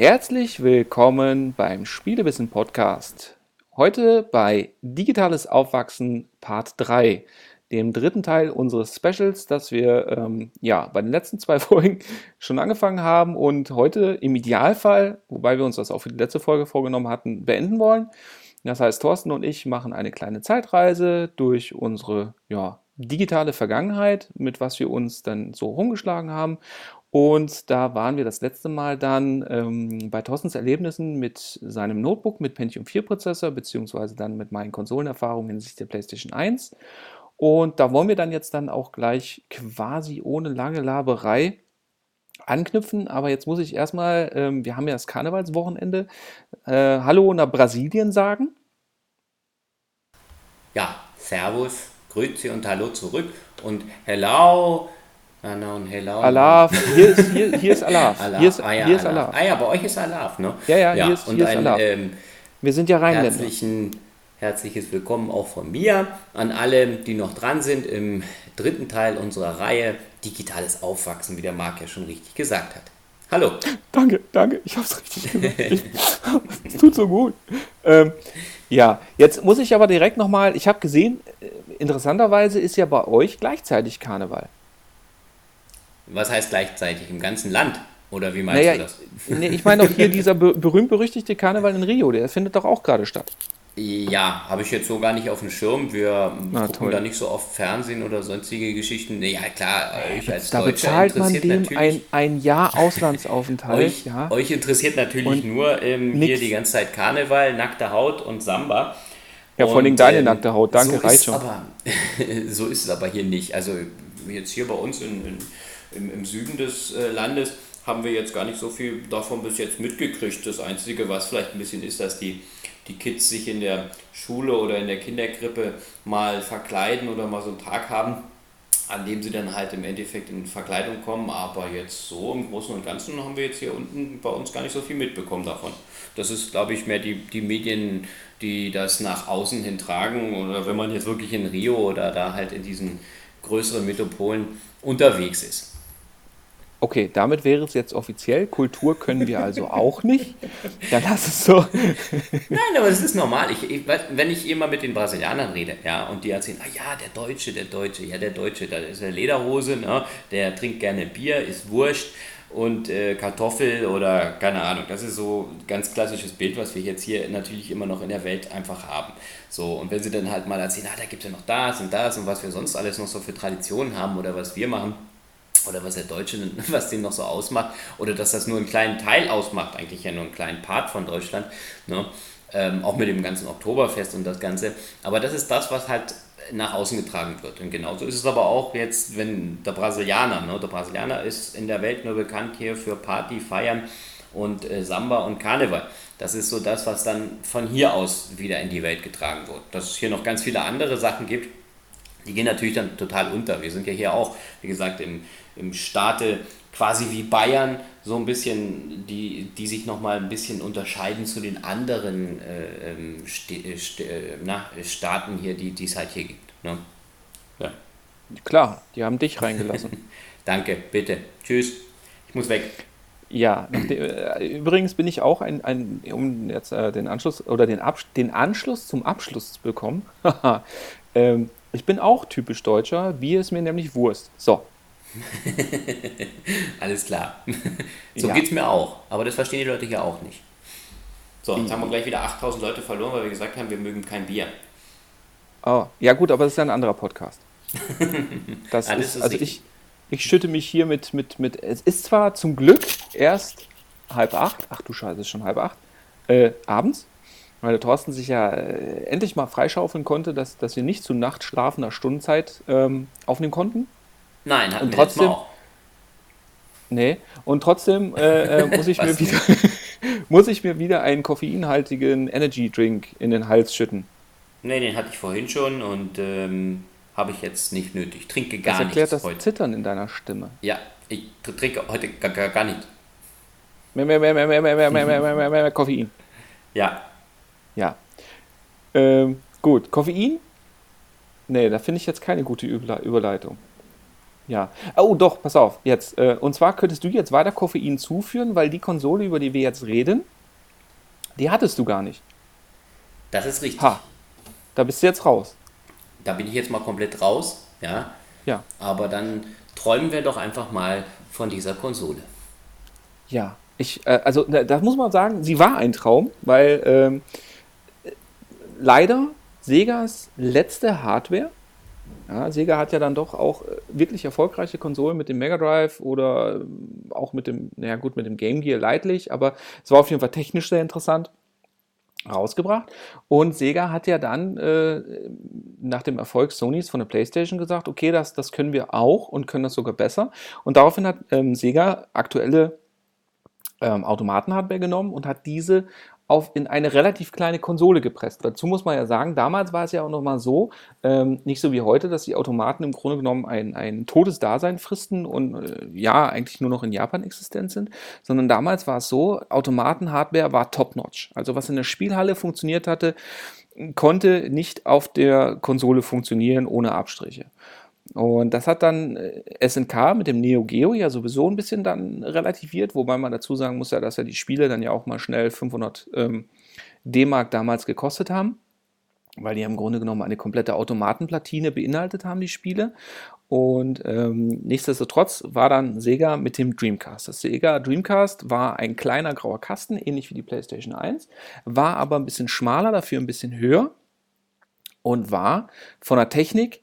Herzlich willkommen beim Spielewissen Podcast. Heute bei Digitales Aufwachsen Part 3, dem dritten Teil unseres Specials, das wir ähm, ja bei den letzten zwei Folgen schon angefangen haben und heute im Idealfall, wobei wir uns das auch für die letzte Folge vorgenommen hatten, beenden wollen. Das heißt, Thorsten und ich machen eine kleine Zeitreise durch unsere ja, digitale Vergangenheit, mit was wir uns dann so rumgeschlagen haben und da waren wir das letzte Mal dann ähm, bei Thorstens Erlebnissen mit seinem Notebook mit Pentium 4 Prozessor, beziehungsweise dann mit meinen Konsolenerfahrungen hinsichtlich der PlayStation 1. Und da wollen wir dann jetzt dann auch gleich quasi ohne lange Laberei anknüpfen. Aber jetzt muss ich erstmal, ähm, wir haben ja das Karnevalswochenende, äh, Hallo nach Brasilien sagen. Ja, Servus, Grüezi und Hallo zurück und Hello Anna und Hello. Alaf, hier ist, hier, hier ist Alaf. Alaf. Hier ist, ah, ja, hier ist Alaf. Alaf. Ah ja, bei euch ist Alaf, ne? Ja, ja, hier ist, und hier ist ein Alaf. ähm, Wir sind ja Rheinländer. herzlichen, herzliches Willkommen auch von mir an alle, die noch dran sind im dritten Teil unserer Reihe Digitales Aufwachsen, wie der Marc ja schon richtig gesagt hat. Hallo. Danke, danke, ich hab's richtig gemacht. Es tut so gut. Ähm, ja, jetzt muss ich aber direkt nochmal, ich habe gesehen, äh, interessanterweise ist ja bei euch gleichzeitig Karneval. Was heißt gleichzeitig im ganzen Land? Oder wie meinst Naja, du das? nee, ich meine auch hier dieser be berühmt-berüchtigte Karneval in Rio, der findet doch auch gerade statt. Ja, habe ich jetzt so gar nicht auf dem Schirm. Wir Na, gucken toll. da nicht so oft Fernsehen oder sonstige Geschichten. Ja, klar, euch als Da Deutscher bezahlt man interessiert dem ein, ein Jahr Auslandsaufenthalt. Euch, ja. euch interessiert natürlich Und nur ähm, hier die ganze Zeit Karneval, nackte Haut und Samba. Ja, vor allem deine ähm, nackte Haut, danke, so reicht schon. Aber, so ist es aber hier nicht. Also jetzt hier bei uns in, in, im, im Süden des äh, Landes haben wir jetzt gar nicht so viel davon bis jetzt mitgekriegt. Das Einzige, was vielleicht ein bisschen ist, dass die, die Kids sich in der Schule oder in der Kinderkrippe mal verkleiden oder mal so einen Tag haben, an dem sie dann halt im Endeffekt in Verkleidung kommen. Aber jetzt so im Großen und Ganzen haben wir jetzt hier unten bei uns gar nicht so viel mitbekommen davon. Das ist, glaube ich, mehr die, die Medien, die das nach außen hin tragen. Oder wenn man jetzt wirklich in Rio oder da halt in diesen größeren Metropolen unterwegs ist. Okay, damit wäre es jetzt offiziell. Kultur können wir also auch nicht. Dann lass es so. Nein, aber das ist normal. Ich, ich, wenn ich immer mit den Brasilianern rede, ja, und die erzählen, ah ja, der Deutsche, der Deutsche, ja, der Deutsche, da ist eine Lederhose, ne, der trinkt gerne Bier, ist Wurst und äh, Kartoffel oder keine Ahnung. Das ist so ein ganz klassisches Bild, was wir jetzt hier natürlich immer noch in der Welt einfach haben. So, und wenn sie dann halt mal erzählen, ah, da gibt es ja noch das und das und was wir sonst alles noch so für Traditionen haben oder was wir machen, oder was der Deutsche, was den noch so ausmacht, oder dass das nur einen kleinen Teil ausmacht, eigentlich ja nur einen kleinen Part von Deutschland, ne? ähm, auch mit dem ganzen Oktoberfest und das Ganze. Aber das ist das, was halt nach außen getragen wird. Und genauso ist es aber auch jetzt, wenn der Brasilianer, ne? der Brasilianer ist in der Welt nur bekannt hier für Party, Feiern und äh, Samba und Karneval. Das ist so das, was dann von hier aus wieder in die Welt getragen wird. Dass es hier noch ganz viele andere Sachen gibt, die gehen natürlich dann total unter. Wir sind ja hier auch, wie gesagt, im, im Staate quasi wie Bayern, so ein bisschen, die, die sich nochmal ein bisschen unterscheiden zu den anderen äh, ähm, St äh, St äh, na, Staaten hier, die es halt hier gibt. Ne? Ja. Klar, die haben dich reingelassen. Danke, bitte. Tschüss. Ich muss weg. Ja, äh, übrigens bin ich auch ein, ein um jetzt äh, den Anschluss oder den, Abs den Anschluss zum Abschluss zu bekommen. ähm, ich bin auch typisch Deutscher, Bier ist mir nämlich Wurst. So. Alles klar. so Ja. geht es mir auch. Aber das verstehen die Leute hier auch nicht. So, jetzt haben wir gleich wieder 8000 Leute verloren, weil wir gesagt haben, wir mögen kein Bier. Oh, ja gut, aber das ist ja ein anderer Podcast. Das Ah, das ist, ist also ich, ich schütte mich hier mit, mit, mit, es ist zwar zum Glück erst halb acht, ach du Scheiße, es ist schon halb acht, äh, abends, weil der Thorsten sich ja äh, endlich mal freischaufeln konnte, dass, dass wir nicht zu nachtschlafender Stundenzeit ähm, aufnehmen konnten. Nein, hatten Und wir trotzdem- auch. Nee, und trotzdem äh, äh, muss, ich mir wieder, muss ich mir wieder einen koffeinhaltigen Energy Drink in den Hals schütten. Nee, den hatte ich vorhin schon und ähm, habe ich jetzt nicht nötig. Trinke Das gar erklärt nichts das heute. Zittern in deiner Stimme. Ja, ich tr- trinke heute gar, gar, gar nicht. Mehr, mehr, mehr, mehr, mehr, mehr, mehr, mehr, mehr, mehr, mehr, mehr Koffein. Ja, Ja. Ähm, gut, Koffein? Nee, da finde ich jetzt keine gute Überle- Überleitung. Ja. Oh, doch, pass auf, jetzt. Äh, und zwar könntest du jetzt weiter Koffein zuführen, weil die Konsole, über die wir jetzt reden, die hattest du gar nicht. Das ist richtig. Ha. Da bist du jetzt raus. Da bin ich jetzt mal komplett raus, ja. Ja. Aber dann träumen wir doch einfach mal von dieser Konsole. Ja. Ich, äh, also, das muss man sagen, sie war ein Traum, weil ähm, leider Segas letzte Hardware ja, Sega hat ja dann doch auch äh, wirklich erfolgreiche Konsolen mit dem Mega Drive oder ähm, auch mit dem, naja gut, mit dem Game Gear leidlich, aber es war auf jeden Fall technisch sehr interessant rausgebracht. Und Sega hat ja dann äh, nach dem Erfolg Sonys von der PlayStation gesagt, okay, das, das können wir auch und können das sogar besser. Und daraufhin hat ähm, Sega aktuelle ähm, Automatenhardware genommen und hat diese auf, in eine relativ kleine Konsole gepresst. Dazu muss man ja sagen, damals war es ja auch noch mal so, ähm, nicht so wie heute, dass die Automaten im Grunde genommen ein, ein totes Dasein fristen und äh, ja, eigentlich nur noch in Japan existent sind, sondern damals war es so, Automaten-Hardware war top-notch. Also was in der Spielhalle funktioniert hatte, konnte nicht auf der Konsole funktionieren ohne Abstriche. Und das hat dann äh, SNK mit dem Neo Geo ja sowieso ein bisschen dann relativiert, wobei man dazu sagen muss ja, dass ja die Spiele dann ja auch mal schnell 500 ähm, D-Mark damals gekostet haben, weil die im Grunde genommen eine komplette Automatenplatine beinhaltet haben, die Spiele. Und ähm, nichtsdestotrotz war dann Sega mit dem Dreamcast. Das Sega Dreamcast war ein kleiner grauer Kasten, ähnlich wie die PlayStation 1, war aber ein bisschen schmaler, dafür ein bisschen höher und war von der Technik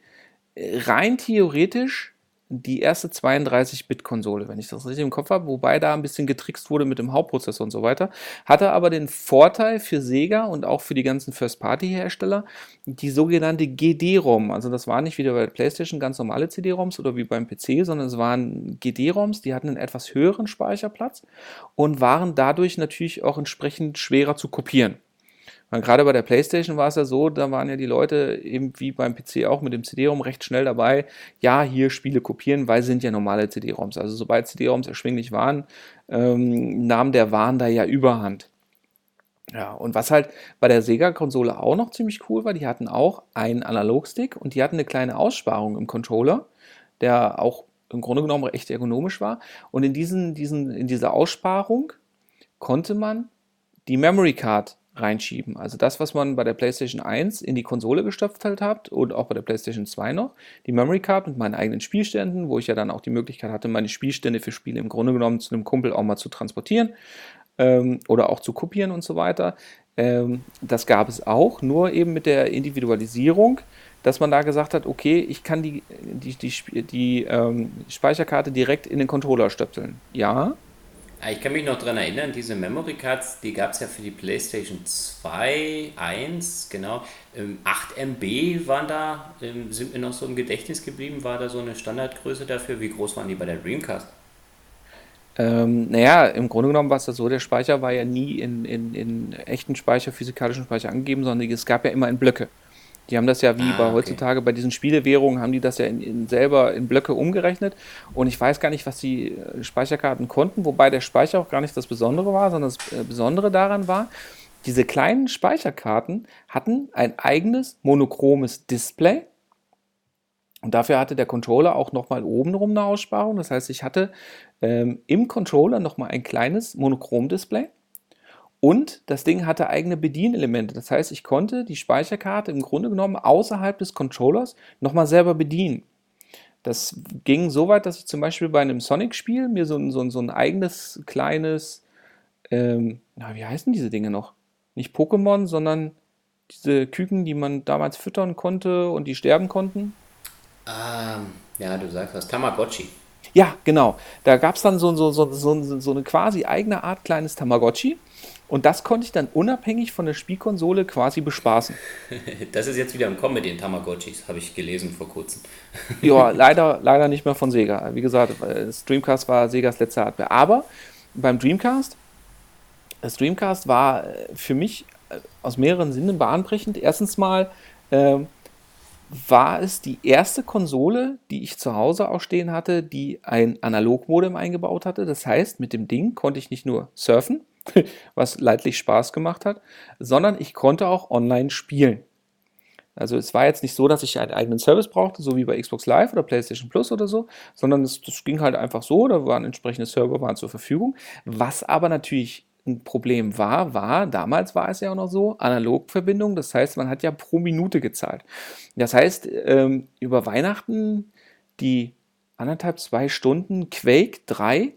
rein theoretisch die erste 32-Bit-Konsole, wenn ich das richtig im Kopf habe, wobei da ein bisschen getrickst wurde mit dem Hauptprozessor und so weiter. Hatte aber den Vorteil für Sega und auch für die ganzen First-Party-Hersteller, die sogenannte GD-ROM. Also das war nicht wie bei der PlayStation ganz normale CD-ROMs oder wie beim PC, sondern es waren GD-ROMs, die hatten einen etwas höheren Speicherplatz und waren dadurch natürlich auch entsprechend schwerer zu kopieren. Weil gerade bei der PlayStation war es ja so, da waren ja die Leute eben wie beim PC auch mit dem CD-ROM recht schnell dabei, ja, hier Spiele kopieren, weil sind ja normale CD-ROMs. Also sobald CD-ROMs erschwinglich waren, ähm, nahm der Wahn da ja überhand. Ja, und was halt bei der Sega-Konsole auch noch ziemlich cool war, die hatten auch einen Analogstick und die hatten eine kleine Aussparung im Controller, der auch im Grunde genommen echt ergonomisch war. Und in, diesen, diesen, in dieser Aussparung konnte man die Memory Card reinschieben. Also das, was man bei der PlayStation 1 in die Konsole gestopft halt hat und auch bei der PlayStation 2 noch, die Memory Card mit meinen eigenen Spielständen, wo ich ja dann auch die Möglichkeit hatte, meine Spielstände für Spiele im Grunde genommen zu einem Kumpel auch mal zu transportieren ähm, oder auch zu kopieren und so weiter. Ähm, das gab es auch, nur eben mit der Individualisierung, dass man da gesagt hat, okay, ich kann die, die, die, die ähm, Speicherkarte direkt in den Controller stöpseln. Ja, ich kann mich noch daran erinnern, diese Memory Cards, die gab es ja für die PlayStation 2, 1, genau. 8 ähm, MB waren da, ähm, sind mir noch so im Gedächtnis geblieben, war da so eine Standardgröße dafür. Wie groß waren die bei der Dreamcast? Ähm, naja, im Grunde genommen war es so, der Speicher war ja nie in, in, in echten Speicher, physikalischen Speicher angegeben, sondern es gab ja immer in Blöcke. Die haben das ja wie ah, bei heutzutage bei diesen Spielewährungen, haben die das ja in, in selber in Blöcke umgerechnet. Und ich weiß gar nicht, was die äh, Speicherkarten konnten, wobei der Speicher auch gar nicht das Besondere war, sondern das äh, Besondere daran war, diese kleinen Speicherkarten hatten ein eigenes monochromes Display. Und dafür hatte der Controller auch nochmal obenrum eine Aussparung. Das heißt, ich hatte ähm, im Controller nochmal ein kleines Monochrom-Display. Und das Ding hatte eigene Bedienelemente. Das heißt, ich konnte die Speicherkarte im Grunde genommen außerhalb des Controllers nochmal selber bedienen. Das ging so weit, dass ich zum Beispiel bei einem Sonic-Spiel mir so ein, so, ein, so ein eigenes kleines, ähm, na, wie heißen diese Dinge noch? Nicht Pokémon, sondern diese Küken, die man damals füttern konnte und die sterben konnten. Ähm, ja, du sagst das, Tamagotchi. Ja, genau. Da gab es dann so, so, so, so, so eine quasi eigene Art kleines Tamagotchi. Und das konnte ich dann unabhängig von der Spielkonsole quasi bespaßen. Das ist jetzt wieder im Kommen mit den Tamagotchis, habe ich gelesen vor kurzem. ja, leider, leider nicht mehr von Sega. Wie gesagt, das Dreamcast war Segas letzte Hardware. Aber beim Dreamcast, das Dreamcast war äh, für mich äh, aus mehreren Sinnen bahnbrechend. Erstens mal äh, war es die erste Konsole, die ich zu Hause auch stehen hatte, die ein Analogmodem eingebaut hatte. Das heißt, mit dem Ding konnte ich nicht nur surfen, was leidlich Spaß gemacht hat, sondern ich konnte auch online spielen. Also es war jetzt nicht so, dass ich einen eigenen Service brauchte, so wie bei Xbox Live oder PlayStation Plus oder so, sondern es, das ging halt einfach so, da waren entsprechende Server waren zur Verfügung. Was aber natürlich ein Problem war, war, damals war es ja auch noch so, Analogverbindung, das heißt, man hat ja pro Minute gezahlt. Das heißt, ähm, über Weihnachten die anderthalb, zwei Stunden Quake 3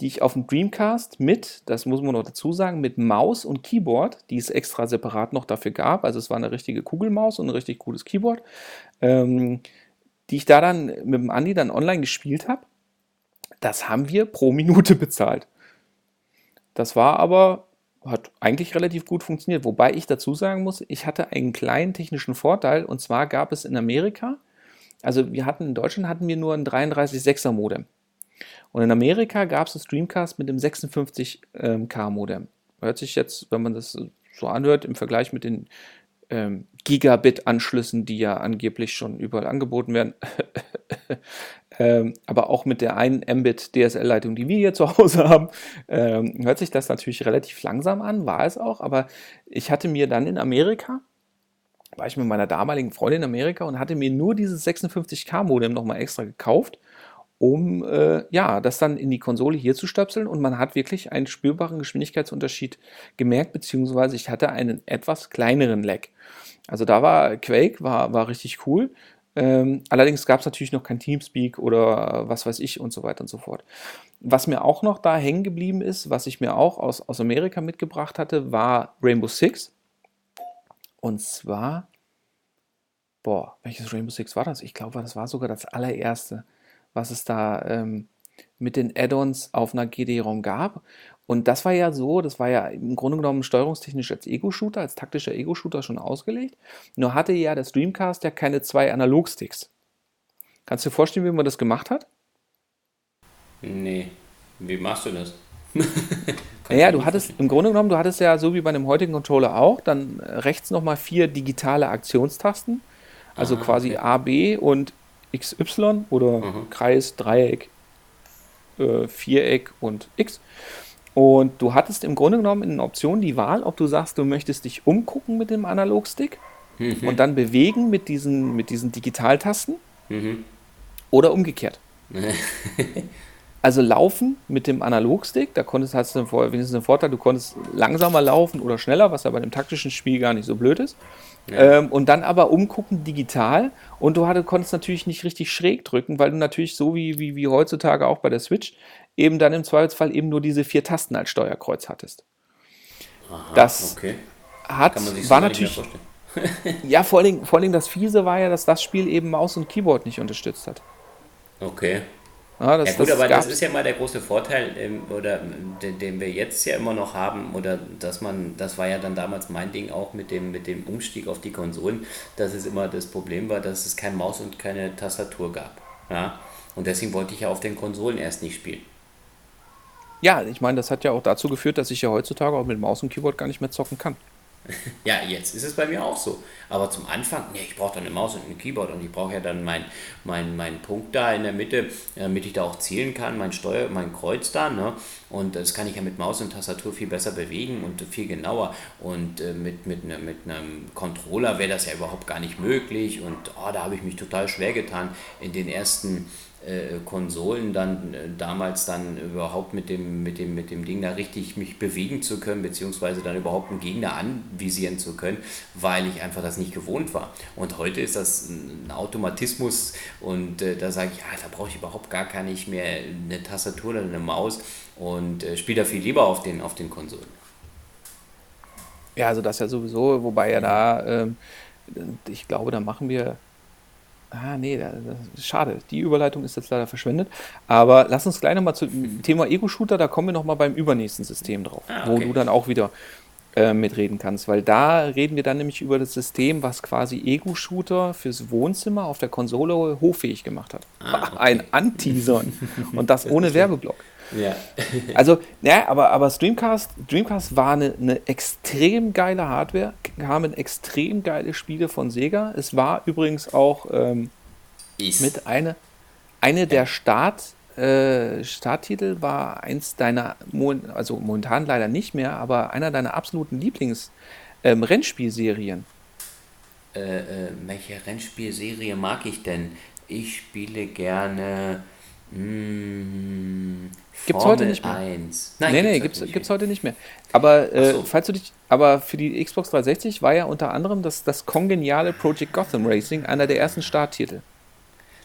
die ich auf dem Dreamcast mit, das muss man noch dazu sagen, mit Maus und Keyboard, die es extra separat noch dafür gab, also es war eine richtige Kugelmaus und ein richtig cooles Keyboard, ähm, die ich da dann mit dem Andi dann online gespielt habe, das haben wir pro Minute bezahlt. Das war aber, hat eigentlich relativ gut funktioniert, wobei ich dazu sagen muss, ich hatte einen kleinen technischen Vorteil und zwar gab es in Amerika, also wir hatten in Deutschland hatten wir nur ein 33.6er Modem. Und in Amerika gab es das Dreamcast mit dem 56K Modem. Hört sich jetzt, wenn man das so anhört, im Vergleich mit den ähm, Gigabit-Anschlüssen, die ja angeblich schon überall angeboten werden, ähm, aber auch mit der einen Mbit DSL-Leitung, die wir hier zu Hause haben, ähm, hört sich das natürlich relativ langsam an, war es auch, aber ich hatte mir dann in Amerika, war ich mit meiner damaligen Freundin in Amerika und hatte mir nur dieses 56K-Modem nochmal extra gekauft um äh, ja, das dann in die Konsole hier zu stöpseln und man hat wirklich einen spürbaren Geschwindigkeitsunterschied gemerkt, beziehungsweise ich hatte einen etwas kleineren Lag. Also da war Quake, war, war richtig cool. Ähm, allerdings gab es natürlich noch kein Teamspeak oder was weiß ich und so weiter und so fort. Was mir auch noch da hängen geblieben ist, was ich mir auch aus, aus Amerika mitgebracht hatte, war Rainbow Six. Und zwar, boah, welches Rainbow Six war das? Ich glaube, das war sogar das allererste was es da ähm, mit den Add-ons auf einer GD-ROM gab. Und das war ja so, das war ja im Grunde genommen steuerungstechnisch als Ego-Shooter, als taktischer Ego-Shooter schon ausgelegt. Nur hatte ja das Dreamcast ja keine zwei Analog-Sticks. Kannst du dir vorstellen, wie man das gemacht hat? Nee. Wie machst du das? naja, du hattest im Grunde genommen, du hattest ja so wie bei einem heutigen Controller auch, dann rechts nochmal vier digitale Aktionstasten. Also Aha, quasi okay. A, B und XY oder mhm. Kreis, Dreieck, äh, Viereck und X. Und du hattest im Grunde genommen in Option die Wahl, ob du sagst, du möchtest dich umgucken mit dem Analogstick mhm. und dann bewegen mit diesen, mit diesen Digitaltasten mhm. oder umgekehrt. also laufen mit dem Analogstick, da konntest, hast du wenigstens einen Vorteil, du konntest langsamer laufen oder schneller, was ja bei dem taktischen Spiel gar nicht so blöd ist. Ähm, und dann aber umgucken digital. Und du hatte, konntest natürlich nicht richtig schräg drücken, weil du natürlich so wie, wie, wie heutzutage auch bei der Switch eben dann im Zweifelsfall eben nur diese vier Tasten als Steuerkreuz hattest. Aha, das okay. hat, war natürlich. ja, vor allem, vor allem das Fiese war ja, dass das Spiel eben Maus und Keyboard nicht unterstützt hat. Okay. Ja, das, ja gut, das aber das ist ja mal der große Vorteil, ähm, oder den, den, wir jetzt ja immer noch haben, oder dass man, das war ja dann damals mein Ding auch mit dem, mit dem Umstieg auf die Konsolen, dass es immer das Problem war, dass es kein Maus und keine Tastatur gab. Ja? Und deswegen wollte ich ja auf den Konsolen erst nicht spielen. Ja, ich meine, das hat ja auch dazu geführt, dass ich ja heutzutage auch mit Maus und Keyboard gar nicht mehr zocken kann. Ja, jetzt ist es bei mir auch so. Aber zum Anfang, nee, ich brauche dann eine Maus und ein Keyboard und ich brauche ja dann meinen mein, mein Punkt da in der Mitte, damit ich da auch zielen kann, mein Steuer, mein Kreuz da. Ne? Und das kann ich ja mit Maus und Tastatur viel besser bewegen und viel genauer. Und äh, mit, mit, ne, mit einem Controller wäre das ja überhaupt gar nicht möglich. Und oh, da habe ich mich total schwer getan in den ersten äh, Konsolen dann äh, damals dann überhaupt mit dem, mit, dem, mit dem Ding da richtig mich bewegen zu können, beziehungsweise dann überhaupt einen Gegner anvisieren zu können, weil ich einfach das nicht gewohnt war. Und heute ist das ein Automatismus und äh, da sage ich, ja, da brauche ich überhaupt gar keine nicht mehr eine Tastatur oder eine Maus und äh, spiele da viel lieber auf den, auf den Konsolen. Ja, also das ja sowieso, wobei ja da, ähm, ich glaube, da machen wir Ah, nee, das ist schade. Die Überleitung ist jetzt leider verschwendet. Aber lass uns gleich nochmal zum Thema Ego-Shooter, da kommen wir nochmal beim übernächsten System drauf, ah, okay. wo du dann auch wieder äh, mitreden kannst. Weil da reden wir dann nämlich über das System, was quasi Ego-Shooter fürs Wohnzimmer auf der Konsole hochfähig gemacht hat. Ah, okay. Ein Anteasern. Und das ohne Werbeblock. Ja. also, ja, aber, aber Streamcast, Dreamcast war eine, eine extrem geile Hardware, kamen extrem geile Spiele von Sega. Es war übrigens auch ähm, mit einer eine der Start, äh, Starttitel war eins deiner, also momentan leider nicht mehr, aber einer deiner absoluten Lieblings-Rennspielserien. Ähm, äh, äh, welche Rennspielserie mag ich denn? Ich spiele gerne. Hm, Gibt's heute nicht mehr. 1. Nein, nee, nee, gibt's, gibt's, gibt's heute nicht mehr. Aber äh, so. falls du dich, aber für die Xbox 360 war ja unter anderem das, das kongeniale Project Gotham Racing einer der ersten Starttitel.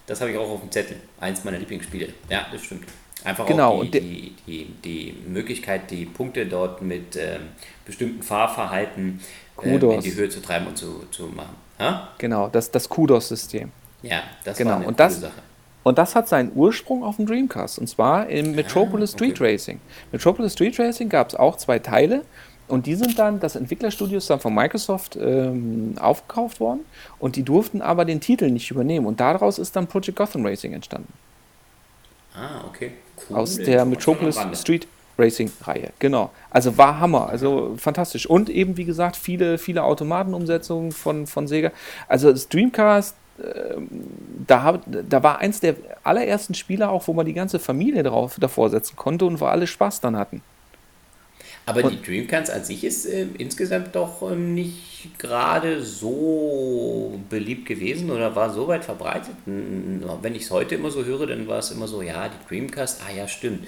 Das habe ich auch auf dem Zettel. Eins meiner Lieblingsspiele. Ja, das stimmt. Einfach genau, auch die, die, die, die, Möglichkeit, die Punkte dort mit ähm, bestimmten Fahrverhalten äh, in die Höhe zu treiben und zu, zu machen. Ha? Genau, das, das Kudos-System. Ja, das genau. war eine und das, Sache. Und das hat seinen Ursprung auf dem Dreamcast. Und zwar im Metropolis ah, okay. Street Racing. Metropolis Street Racing gab es auch zwei Teile. Und die sind dann, das Entwicklerstudio ist dann von Microsoft ähm, aufgekauft worden. Und die durften aber den Titel nicht übernehmen. Und daraus ist dann Project Gotham Racing entstanden. Ah, okay. Cool. Aus der Metropolis Street Racing-Reihe. Genau. Also war Hammer. Also fantastisch. Und eben, wie gesagt, viele, viele Automatenumsetzungen von, von Sega. Also das Dreamcast da, da war eins der allerersten Spiele auch, wo man die ganze Familie drauf, davor setzen konnte und wo alle Spaß dann hatten. Aber und, die Dreamcast an sich ist äh, insgesamt doch äh, nicht gerade so beliebt gewesen oder war so weit verbreitet. Wenn ich es heute immer so höre, dann war es immer so, ja, die Dreamcast, ah ja, stimmt.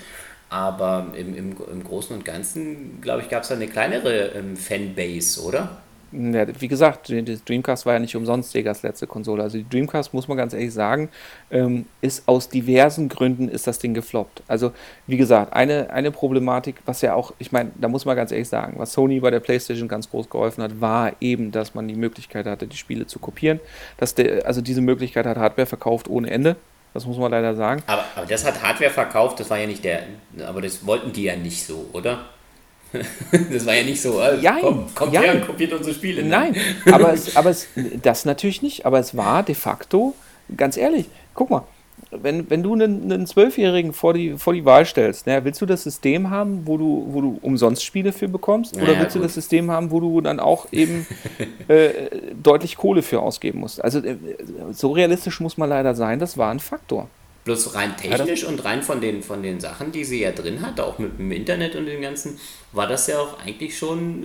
Aber im, im, im Großen und Ganzen, glaube ich, gab es da eine kleinere ähm, Fanbase, oder? Ja, wie gesagt, die Dreamcast war ja nicht umsonst Segas letzte Konsole. Also die Dreamcast, muss man ganz ehrlich sagen, ähm, ist aus diversen Gründen ist das Ding gefloppt. Also wie gesagt, eine, eine Problematik, was ja auch, ich meine, da muss man ganz ehrlich sagen, was Sony bei der PlayStation ganz groß geholfen hat, war eben, dass man die Möglichkeit hatte, die Spiele zu kopieren. Dass der, also diese Möglichkeit hat Hardware verkauft ohne Ende. Das muss man leider sagen. Aber, aber das hat Hardware verkauft, das war ja nicht der, aber das wollten die ja nicht so, oder? das war ja nicht so, also, Jein, komm, kommt her und kopiert unsere Spiele. Ne? Nein, aber, es, aber es, das natürlich nicht, aber es war de facto, ganz ehrlich, guck mal, wenn, wenn du einen Zwölfjährigen vor die, vor die Wahl stellst, ne, willst du das System haben, wo du, wo du umsonst Spiele für bekommst? Oder naja, willst gut. du das System haben, wo du dann auch eben äh, deutlich Kohle für ausgeben musst? Also äh, so realistisch muss man leider sein, das war ein Faktor. Bloß rein technisch und rein von den, von den Sachen, die sie ja drin hat, auch mit dem Internet und dem Ganzen, war das ja auch eigentlich schon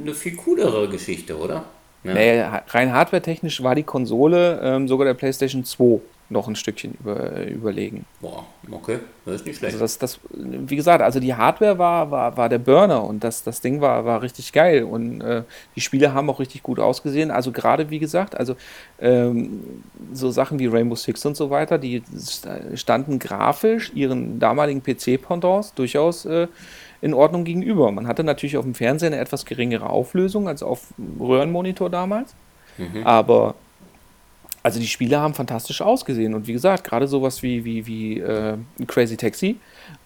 eine viel coolere Geschichte, oder? Ja. Naja, rein hardware-technisch war die Konsole ähm, sogar der PlayStation 2 noch ein Stückchen über, überlegen. Boah, okay, das ist nicht schlecht. Also das, das, wie gesagt, also die Hardware war, war, war der Burner und das, das Ding war, war richtig geil und äh, die Spiele haben auch richtig gut ausgesehen. Also gerade wie gesagt, also ähm, so Sachen wie Rainbow Six und so weiter, die standen grafisch ihren damaligen PC-Pendants durchaus äh, in Ordnung gegenüber. Man hatte natürlich auf dem Fernseher eine etwas geringere Auflösung als auf Röhrenmonitor damals, mhm. aber also die Spiele haben fantastisch ausgesehen und wie gesagt, gerade sowas wie, wie, wie äh, Crazy Taxi,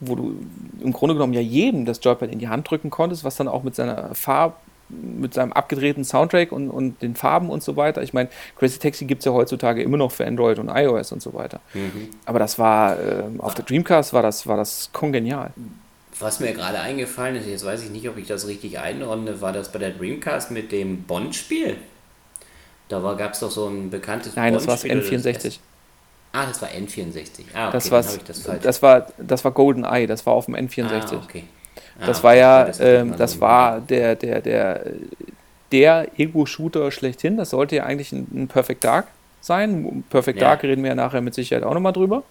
wo du im Grunde genommen ja jedem das Joypad in die Hand drücken konntest, was dann auch mit seiner Farb, mit seinem abgedrehten Soundtrack und, und den Farben und so weiter. Ich meine, Crazy Taxi gibt es ja heutzutage immer noch für Android und iOS und so weiter. Mhm. Aber das war, äh, auf der Dreamcast war das, war das kongenial. Was mir gerade eingefallen ist, jetzt weiß ich nicht, ob ich das richtig einordne, war das bei der Dreamcast mit dem Bond-Spiel? Da gab es doch so ein bekanntes Nein, das war N64. Ah, das war N64. Ah, okay, das, war's, das, das, war, das war GoldenEye, das war auf dem N64. Ah, okay. Ah, das war ja, das, ähm, das war der, der, der, der Ego-Shooter schlechthin. Das sollte ja eigentlich ein, ein Perfect Dark sein. Perfect ja. Dark reden wir ja nachher mit Sicherheit auch nochmal drüber.